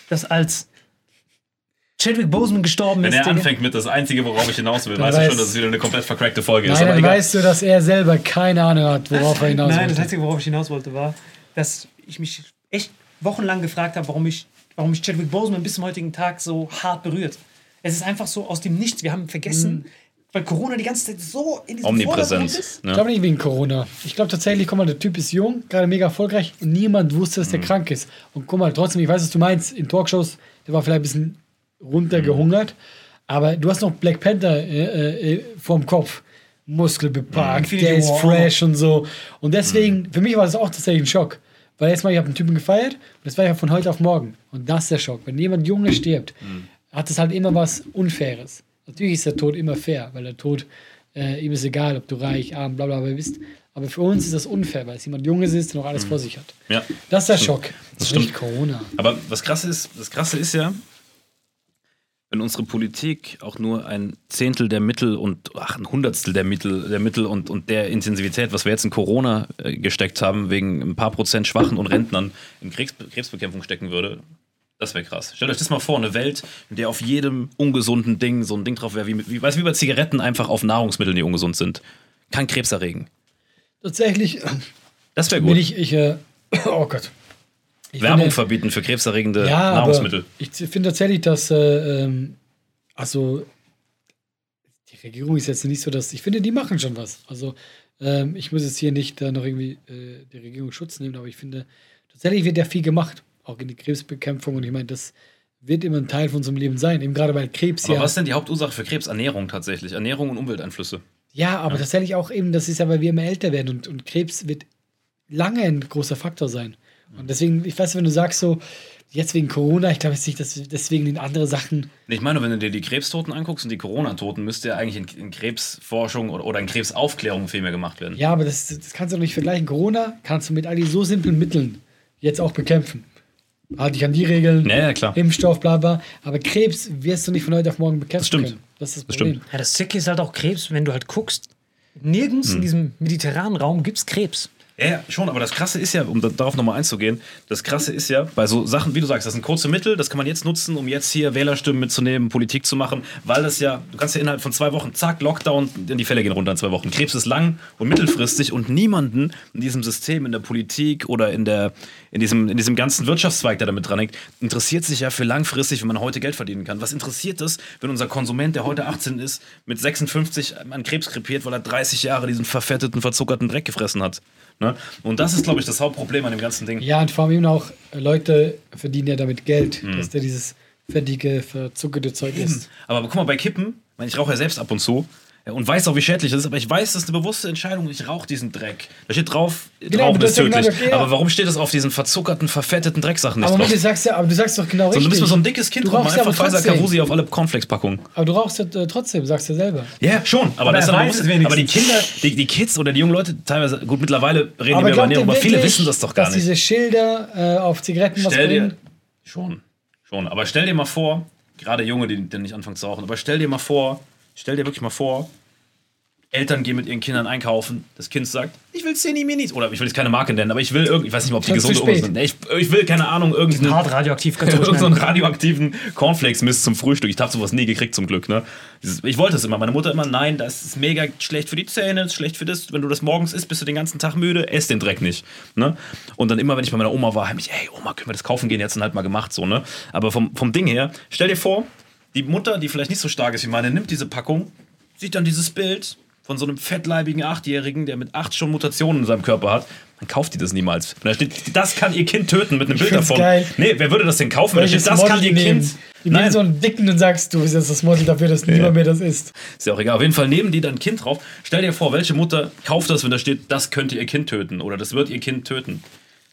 [SPEAKER 4] dass als Chadwick Boseman gestorben
[SPEAKER 5] Wenn
[SPEAKER 4] ist.
[SPEAKER 5] er
[SPEAKER 4] Digga-
[SPEAKER 5] anfängt mit das Einzige, worauf ich hinaus will, weißt du schon, dass es wieder eine komplett vercrackte Folge ist.
[SPEAKER 2] Nein,
[SPEAKER 5] Aber
[SPEAKER 2] dann
[SPEAKER 5] egal.
[SPEAKER 2] weißt du, dass er selber keine Ahnung hat, worauf er hinaus
[SPEAKER 4] Nein, das
[SPEAKER 2] wollte.
[SPEAKER 4] Einzige, worauf ich hinaus wollte, war, dass ich mich echt wochenlang gefragt habe, warum ich, warum mich Chadwick Boseman bis zum heutigen Tag so hart berührt. Es ist einfach so aus dem Nichts. Wir haben vergessen, weil Corona die ganze Zeit so in diesem
[SPEAKER 5] Omnipräsenz.
[SPEAKER 4] ist.
[SPEAKER 2] Ich
[SPEAKER 5] Ne?
[SPEAKER 2] glaube nicht wegen Corona. Ich glaube tatsächlich, guck mal, der Typ ist jung, gerade mega erfolgreich und niemand wusste, dass der
[SPEAKER 5] Mhm.
[SPEAKER 2] krank ist. Und guck mal, trotzdem, ich weiß, was du meinst, in Talkshows, der war vielleicht ein bisschen runtergehungert, aber du hast noch Black Panther äh, äh, vorm Kopf. Muskel bepackt,
[SPEAKER 4] Infinity
[SPEAKER 2] der ist fresh und so. Und deswegen, für mich war das auch tatsächlich ein Schock. Weil jetzt mal, ich habe einen Typen gefeiert und das war ja von heute auf morgen. Und das ist der Schock. Wenn jemand Junge stirbt, hat es halt immer was Unfaires. Natürlich ist der Tod immer fair, weil der Tod, äh, ihm ist egal, ob du reich, arm, bla bla bla bist. Aber für uns ist das unfair, weil es jemand Junges ist, der noch alles vor sich hat.
[SPEAKER 5] Ja.
[SPEAKER 2] Das ist der Schock. Das ist
[SPEAKER 5] stimmt.
[SPEAKER 2] Corona.
[SPEAKER 5] Aber was krasse ist, das krasse ist ja, wenn unsere Politik auch nur ein Zehntel der Mittel und ach, ein Hundertstel der Mittel, der Mittel und, und der Intensivität, was wir jetzt in Corona äh, gesteckt haben, wegen ein paar Prozent Schwachen und Rentnern in Krebs, Krebsbekämpfung stecken würde, das wäre krass. Stellt euch das mal vor, eine Welt, in der auf jedem ungesunden Ding so ein Ding drauf wäre, wie, wie, weißt, du, wie bei Zigaretten einfach auf Nahrungsmitteln, die ungesund sind. Kann Krebs erregen.
[SPEAKER 2] Tatsächlich
[SPEAKER 5] Das wäre
[SPEAKER 2] bin
[SPEAKER 5] gut.
[SPEAKER 2] ich, ich äh, oh Gott.
[SPEAKER 5] Werbung
[SPEAKER 2] finde-
[SPEAKER 5] verbieten für krebserregende
[SPEAKER 2] ja,
[SPEAKER 5] Nahrungsmittel.
[SPEAKER 2] Ich finde tatsächlich, dass, äh, ähm, also, die Regierung ist jetzt nicht so, dass, ich finde, die machen schon was. Also, ähm, ich muss jetzt hier nicht da noch irgendwie äh, die Regierung Schutz nehmen, aber ich finde, tatsächlich wird ja viel gemacht, auch in die Krebsbekämpfung und ich meine, das wird immer ein Teil von unserem Leben sein, eben gerade weil Krebs
[SPEAKER 5] Aber
[SPEAKER 2] ja.
[SPEAKER 5] was ist denn die Hauptursache für Krebs? Ernährung tatsächlich. Ernährung und Umwelteinflüsse.
[SPEAKER 2] Ja, aber tatsächlich auch eben, das ist ja, weil wir immer älter werden und, und Krebs wird lange ein großer Faktor sein. Und deswegen, ich weiß, wenn du sagst so, jetzt wegen Corona, ich glaube jetzt nicht, dass deswegen in andere Sachen.
[SPEAKER 5] Ich meine, wenn du dir die Krebstoten anguckst und die Corona-Toten, müsste ja eigentlich in, in Krebsforschung oder, oder in Krebsaufklärung viel mehr gemacht werden.
[SPEAKER 2] Ja, aber das, das kannst du doch nicht vergleichen. Corona kannst du mit all die so simplen Mitteln jetzt auch bekämpfen. Halt dich an die Regeln,
[SPEAKER 5] Ja, ja, klar.
[SPEAKER 2] Impfstoff, bla bla. Aber Krebs wirst du nicht von heute auf morgen bekämpfen
[SPEAKER 5] Das stimmt.
[SPEAKER 2] können. Das ist das
[SPEAKER 5] Das
[SPEAKER 2] Problem.
[SPEAKER 5] stimmt.
[SPEAKER 4] Ja, das Zicke ist halt auch Krebs, wenn du halt guckst. Nirgends
[SPEAKER 5] Hm.
[SPEAKER 4] in diesem mediterranen Raum gibt es Krebs.
[SPEAKER 5] Ja, ja, schon, aber das Krasse ist ja, um da, darauf nochmal einzugehen, das Krasse ist ja, bei so Sachen, wie du sagst, das sind kurze Mittel, das kann man jetzt nutzen, um jetzt hier Wählerstimmen mitzunehmen, Politik zu machen, weil das ja, du kannst ja innerhalb von zwei Wochen, zack, Lockdown, denn die Fälle gehen runter in zwei Wochen. Krebs ist lang und mittelfristig und niemanden in diesem System, in der Politik oder in, der, in, diesem, in diesem ganzen Wirtschaftszweig, der damit dran hängt, interessiert sich ja für langfristig, wenn man heute Geld verdienen kann. Was interessiert es, wenn unser Konsument, der heute 18 ist, mit 56 an Krebs krepiert, weil er 30 Jahre diesen verfetteten, verzuckerten Dreck gefressen hat? Ne? Und das ist, glaube ich, das Hauptproblem an dem ganzen Ding.
[SPEAKER 2] Ja, und vor allem eben auch äh, Leute verdienen ja damit Geld,
[SPEAKER 5] Hm.
[SPEAKER 2] dass der dieses fettige, verzuckerte Zeug ist.
[SPEAKER 5] Aber guck mal, bei Kippen, ich meine, ich rauche ja selbst ab und zu und weiß auch, wie schädlich das ist, aber ich weiß, das ist eine bewusste Entscheidung, ich rauche diesen Dreck. Da steht drauf,
[SPEAKER 2] Genau,
[SPEAKER 5] Rauchen
[SPEAKER 2] aber
[SPEAKER 5] ist
[SPEAKER 2] ja
[SPEAKER 5] tödlich.
[SPEAKER 2] genau der-
[SPEAKER 5] Aber warum steht das auf diesen verzuckerten, verfetteten Drecksachen nicht
[SPEAKER 2] Aber
[SPEAKER 5] drauf?
[SPEAKER 2] du sagst ja, aber du sagst doch genau
[SPEAKER 5] So,
[SPEAKER 2] richtig.
[SPEAKER 5] du bist mal so ein dickes Kind
[SPEAKER 2] Du rauchst ja
[SPEAKER 5] einfach
[SPEAKER 2] aber
[SPEAKER 5] Pfizer. Kavusi auf alle Cornflakes-Packungen.
[SPEAKER 2] Aber du rauchst ja äh, trotzdem, sagst du selber.
[SPEAKER 5] Ja, schon, aber,
[SPEAKER 4] Aber
[SPEAKER 5] das ist aber, bewusst- aber die. Kinder, die, die Kids oder die jungen Leute, teilweise, gut, mittlerweile reden die mehr über Ernährung, aber viele wissen das doch gar
[SPEAKER 2] dass
[SPEAKER 5] nicht.
[SPEAKER 2] diese Schilder äh, auf Zigaretten was
[SPEAKER 5] Stell dir,
[SPEAKER 2] bringen?
[SPEAKER 5] schon, schon, aber stell dir mal vor, Gerade Junge, die, die nicht anfangen zu rauchen. Aber stell dir mal vor, stell dir wirklich mal vor, Eltern gehen mit ihren Kindern einkaufen, das Kind sagt, ich will Cini Minis. Oder ich will jetzt keine Marke nennen, aber ich will irgendwie, ich weiß nicht mal, ob die gesunde
[SPEAKER 2] spät.
[SPEAKER 5] sind. Ich, ich will, keine Ahnung, irgendeinen
[SPEAKER 4] Hart radioaktiv,
[SPEAKER 5] irgendeinen radioaktiven Cornflakes-Mist zum Frühstück. Ich habe sowas nie gekriegt zum Glück. Ne? Ich wollte es immer. Meine Mutter immer, nein, das ist mega schlecht für die Zähne, ist schlecht für das. Wenn du das morgens isst, bist du den ganzen Tag müde, ess den Dreck nicht. Ne? Und dann immer, wenn ich bei meiner Oma war, heimlich, hey Oma, können wir das kaufen gehen? Jetzt dann halt mal gemacht so. Ne? Aber vom, vom Ding her, stell dir vor, die Mutter, die vielleicht nicht so stark ist wie meine, nimmt diese Packung, sieht dann dieses Bild von so einem fettleibigen Achtjährigen, der mit acht schon Mutationen in seinem Körper hat, dann kauft die das niemals. Wenn da steht, das kann ihr Kind töten mit einem Bild
[SPEAKER 2] find's
[SPEAKER 5] davon.
[SPEAKER 2] geil.
[SPEAKER 5] Nee, wer würde das denn kaufen? Wenn da
[SPEAKER 2] Welches
[SPEAKER 5] steht, das
[SPEAKER 2] Model
[SPEAKER 5] kann ihr
[SPEAKER 2] nehmen?
[SPEAKER 5] Kind.
[SPEAKER 2] Die
[SPEAKER 5] Nein,
[SPEAKER 2] nehmen so einen dicken und sagst, du bist jetzt das Model dafür, dass niemand mehr das isst.
[SPEAKER 5] ist ja auch egal. Auf jeden Fall nehmen die dann ein Kind drauf. Stell dir vor, welche Mutter kauft das, wenn da steht, das könnte ihr Kind töten oder das wird ihr Kind töten.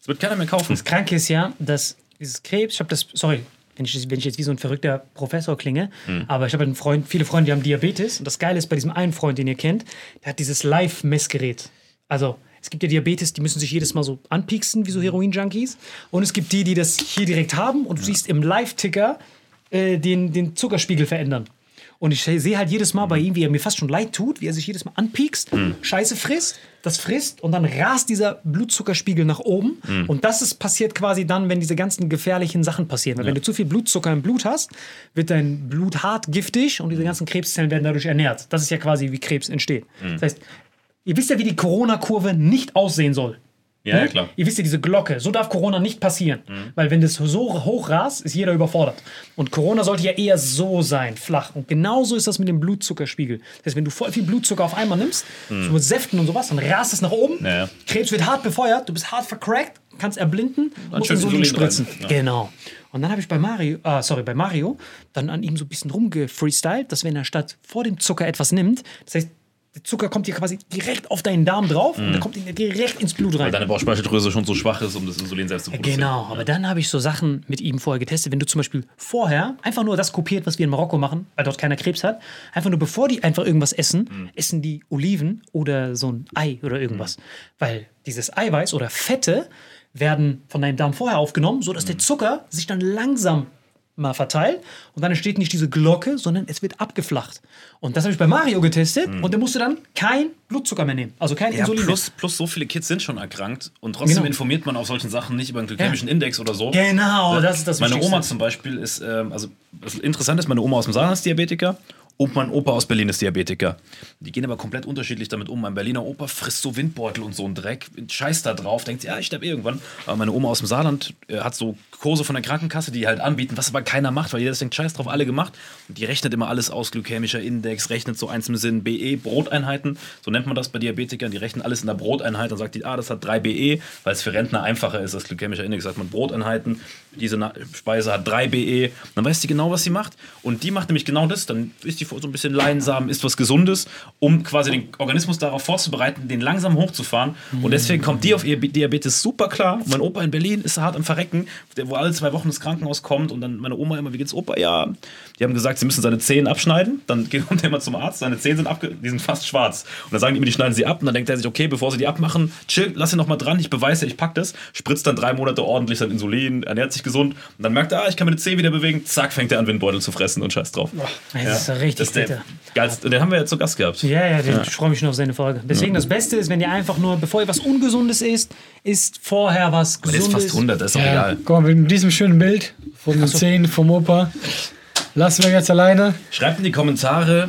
[SPEAKER 5] Das wird keiner mehr kaufen.
[SPEAKER 4] Das Kranke ist ja, dass dieses Krebs, ich habe das, sorry, wenn ich, wenn ich jetzt wie so ein verrückter Professor klinge, aber ich habe einen Freund, viele Freunde, die haben Diabetes. Und das Geile ist bei diesem einen Freund, den ihr kennt, der hat dieses Live-Messgerät. Also, es gibt ja Diabetes, die müssen sich jedes Mal so anpieksen, wie so Heroin-Junkies. Und es gibt die, die das hier direkt haben und du siehst im Live-Ticker äh, den, den Zuckerspiegel verändern. Und ich sehe halt jedes Mal bei ihm, wie er mir fast schon leid tut, wie er sich jedes Mal anpiekst, Scheiße frisst, das frisst und dann rast dieser Blutzuckerspiegel nach oben. Und das ist passiert quasi dann, wenn diese ganzen gefährlichen Sachen passieren. Weil wenn du zu viel Blutzucker im Blut hast, wird dein Blut hart giftig und diese ganzen Krebszellen werden dadurch ernährt. Das ist ja quasi, wie Krebs entsteht. Das heißt, ihr wisst ja, wie die Corona-Kurve nicht aussehen soll.
[SPEAKER 5] Ja, ja,
[SPEAKER 4] Ne?
[SPEAKER 5] klar.
[SPEAKER 4] Ihr wisst ja, diese Glocke, so darf Corona nicht passieren. Weil wenn das so hoch rast, ist jeder überfordert. Und Corona sollte ja eher so sein, flach. Und genauso ist das mit dem Blutzuckerspiegel. Das heißt, wenn du voll viel Blutzucker auf einmal nimmst, so mit Säften und sowas, dann rast es nach oben.
[SPEAKER 5] Ja, ja.
[SPEAKER 4] Krebs wird hart befeuert, du bist hart vercrackt, kannst erblinden, musst
[SPEAKER 5] schön
[SPEAKER 4] Insulin spritzen.
[SPEAKER 5] Ja.
[SPEAKER 4] Genau. Und dann habe ich bei Mario, ah, sorry, bei Mario dann an ihm so ein bisschen rumgefreestylt, dass wenn er statt vor dem Zucker etwas nimmt, das heißt, der Zucker kommt dir quasi direkt auf deinen Darm drauf und der kommt dir direkt ins Blut rein.
[SPEAKER 5] Weil deine Bauchspeicheldrüse schon so schwach ist, um das Insulin selbst zu produzieren.
[SPEAKER 4] Genau, aber dann habe ich so Sachen mit ihm vorher getestet. Wenn du zum Beispiel vorher einfach nur das kopiert, was wir in Marokko machen, weil dort keiner Krebs hat, einfach nur bevor die einfach irgendwas essen, essen die Oliven oder so ein Ei oder irgendwas. Weil dieses Eiweiß oder Fette werden von deinem Darm vorher aufgenommen, sodass der Zucker sich dann langsam mal verteilt und dann entsteht nicht diese Glocke, sondern es wird abgeflacht. Und das habe ich bei Mario getestet und der musste dann kein Blutzucker mehr nehmen, also kein
[SPEAKER 5] Ja,
[SPEAKER 4] Insulin.
[SPEAKER 5] plus, plus so viele Kids sind schon erkrankt und trotzdem
[SPEAKER 4] Genau.
[SPEAKER 5] informiert man auf solchen Sachen nicht über einen glykämischen Index oder so.
[SPEAKER 4] Genau, das ist das
[SPEAKER 5] Meine. Oma zum Beispiel ist, ähm, also interessant ist, meine Oma aus dem Saarland ist Diabetiker mein Opa aus Berlin ist Diabetiker. Die gehen aber komplett unterschiedlich damit um. Mein Berliner Opa frisst so Windbeutel und so einen Dreck, scheißt da drauf, denkt, ja, ich sterbe irgendwann. Aber meine Oma aus dem Saarland äh, hat so Kurse von der Krankenkasse, die halt anbieten, was aber keiner macht, weil jeder denkt, scheiß drauf, alle gemacht. Und die rechnet immer alles aus, glykämischer Index, rechnet so eins im Sinn, BE, Broteinheiten, so nennt man das bei Diabetikern, die rechnen alles in der Broteinheit, dann sagt die, ah, das hat 3 BE, weil es für Rentner einfacher ist, das glykämischer Index, sagt man Broteinheiten, diese Speise hat 3 BE, dann weiß die genau, was sie macht und die macht nämlich genau das, dann ist die so ein bisschen leinsam, isst was Gesundes, um quasi den Organismus darauf vorzubereiten, den langsam hochzufahren. Und deswegen kommt die auf ihr Diabetes super klar. Mein Opa in Berlin ist hart am Verrecken, wo alle zwei Wochen ins Krankenhaus kommt und dann meine Oma immer, wie geht's Opa? Ja, die haben gesagt, sie müssen seine Zehen abschneiden, dann kommt er immer zum Arzt, seine Zehen sind abge die sind fast schwarz. Und dann sagen die immer, die schneiden sie ab. Und dann denkt er sich, okay, bevor sie die abmachen, chill, lass ihn noch mal dran, ich beweise, ich pack das, spritzt dann drei Monate ordentlich sein Insulin, ernährt sich gesund. Und dann merkt er, ah, ich kann meine Zehen wieder bewegen, zack, fängt er an, Windbeutel zu fressen und scheiß drauf.
[SPEAKER 4] Das ist ja richtig
[SPEAKER 5] das ist der geilste, und den haben wir ja zu Gast gehabt.
[SPEAKER 4] Ja, ja, den- ich freue mich schon auf seine Folge. Deswegen das Beste ist, wenn ihr einfach nur, bevor ihr was Ungesundes isst, isst vorher was
[SPEAKER 5] Der ist
[SPEAKER 4] Gesundes.
[SPEAKER 5] fast 100, das ist doch
[SPEAKER 2] Ja,
[SPEAKER 5] egal.
[SPEAKER 2] guck mal, mit diesem schönen Bild von den Zähnen vom Opa lassen wir jetzt alleine.
[SPEAKER 5] Schreibt in die Kommentare,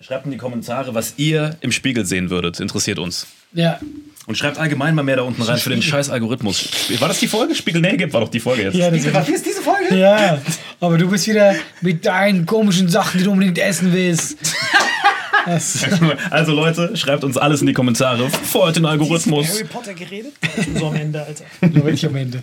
[SPEAKER 5] schreibt in die Kommentare, was ihr im Spiegel sehen würdet. Interessiert uns.
[SPEAKER 2] Ja,
[SPEAKER 5] Und schreibt allgemein mal mehr da unten rein für den scheiß Algorithmus. War das die Folge? Spiegel nee, gibt war doch die Folge jetzt.
[SPEAKER 2] ja, das
[SPEAKER 4] Was ist diese Folge?
[SPEAKER 2] ja, aber du bist wieder mit deinen komischen Sachen, die du unbedingt essen willst.
[SPEAKER 5] Also Leute, schreibt uns alles in die Kommentare. Folgt den Algorithmus.
[SPEAKER 4] Harry Potter geredet? so am Ende, Alter.
[SPEAKER 2] da bin ich am Ende.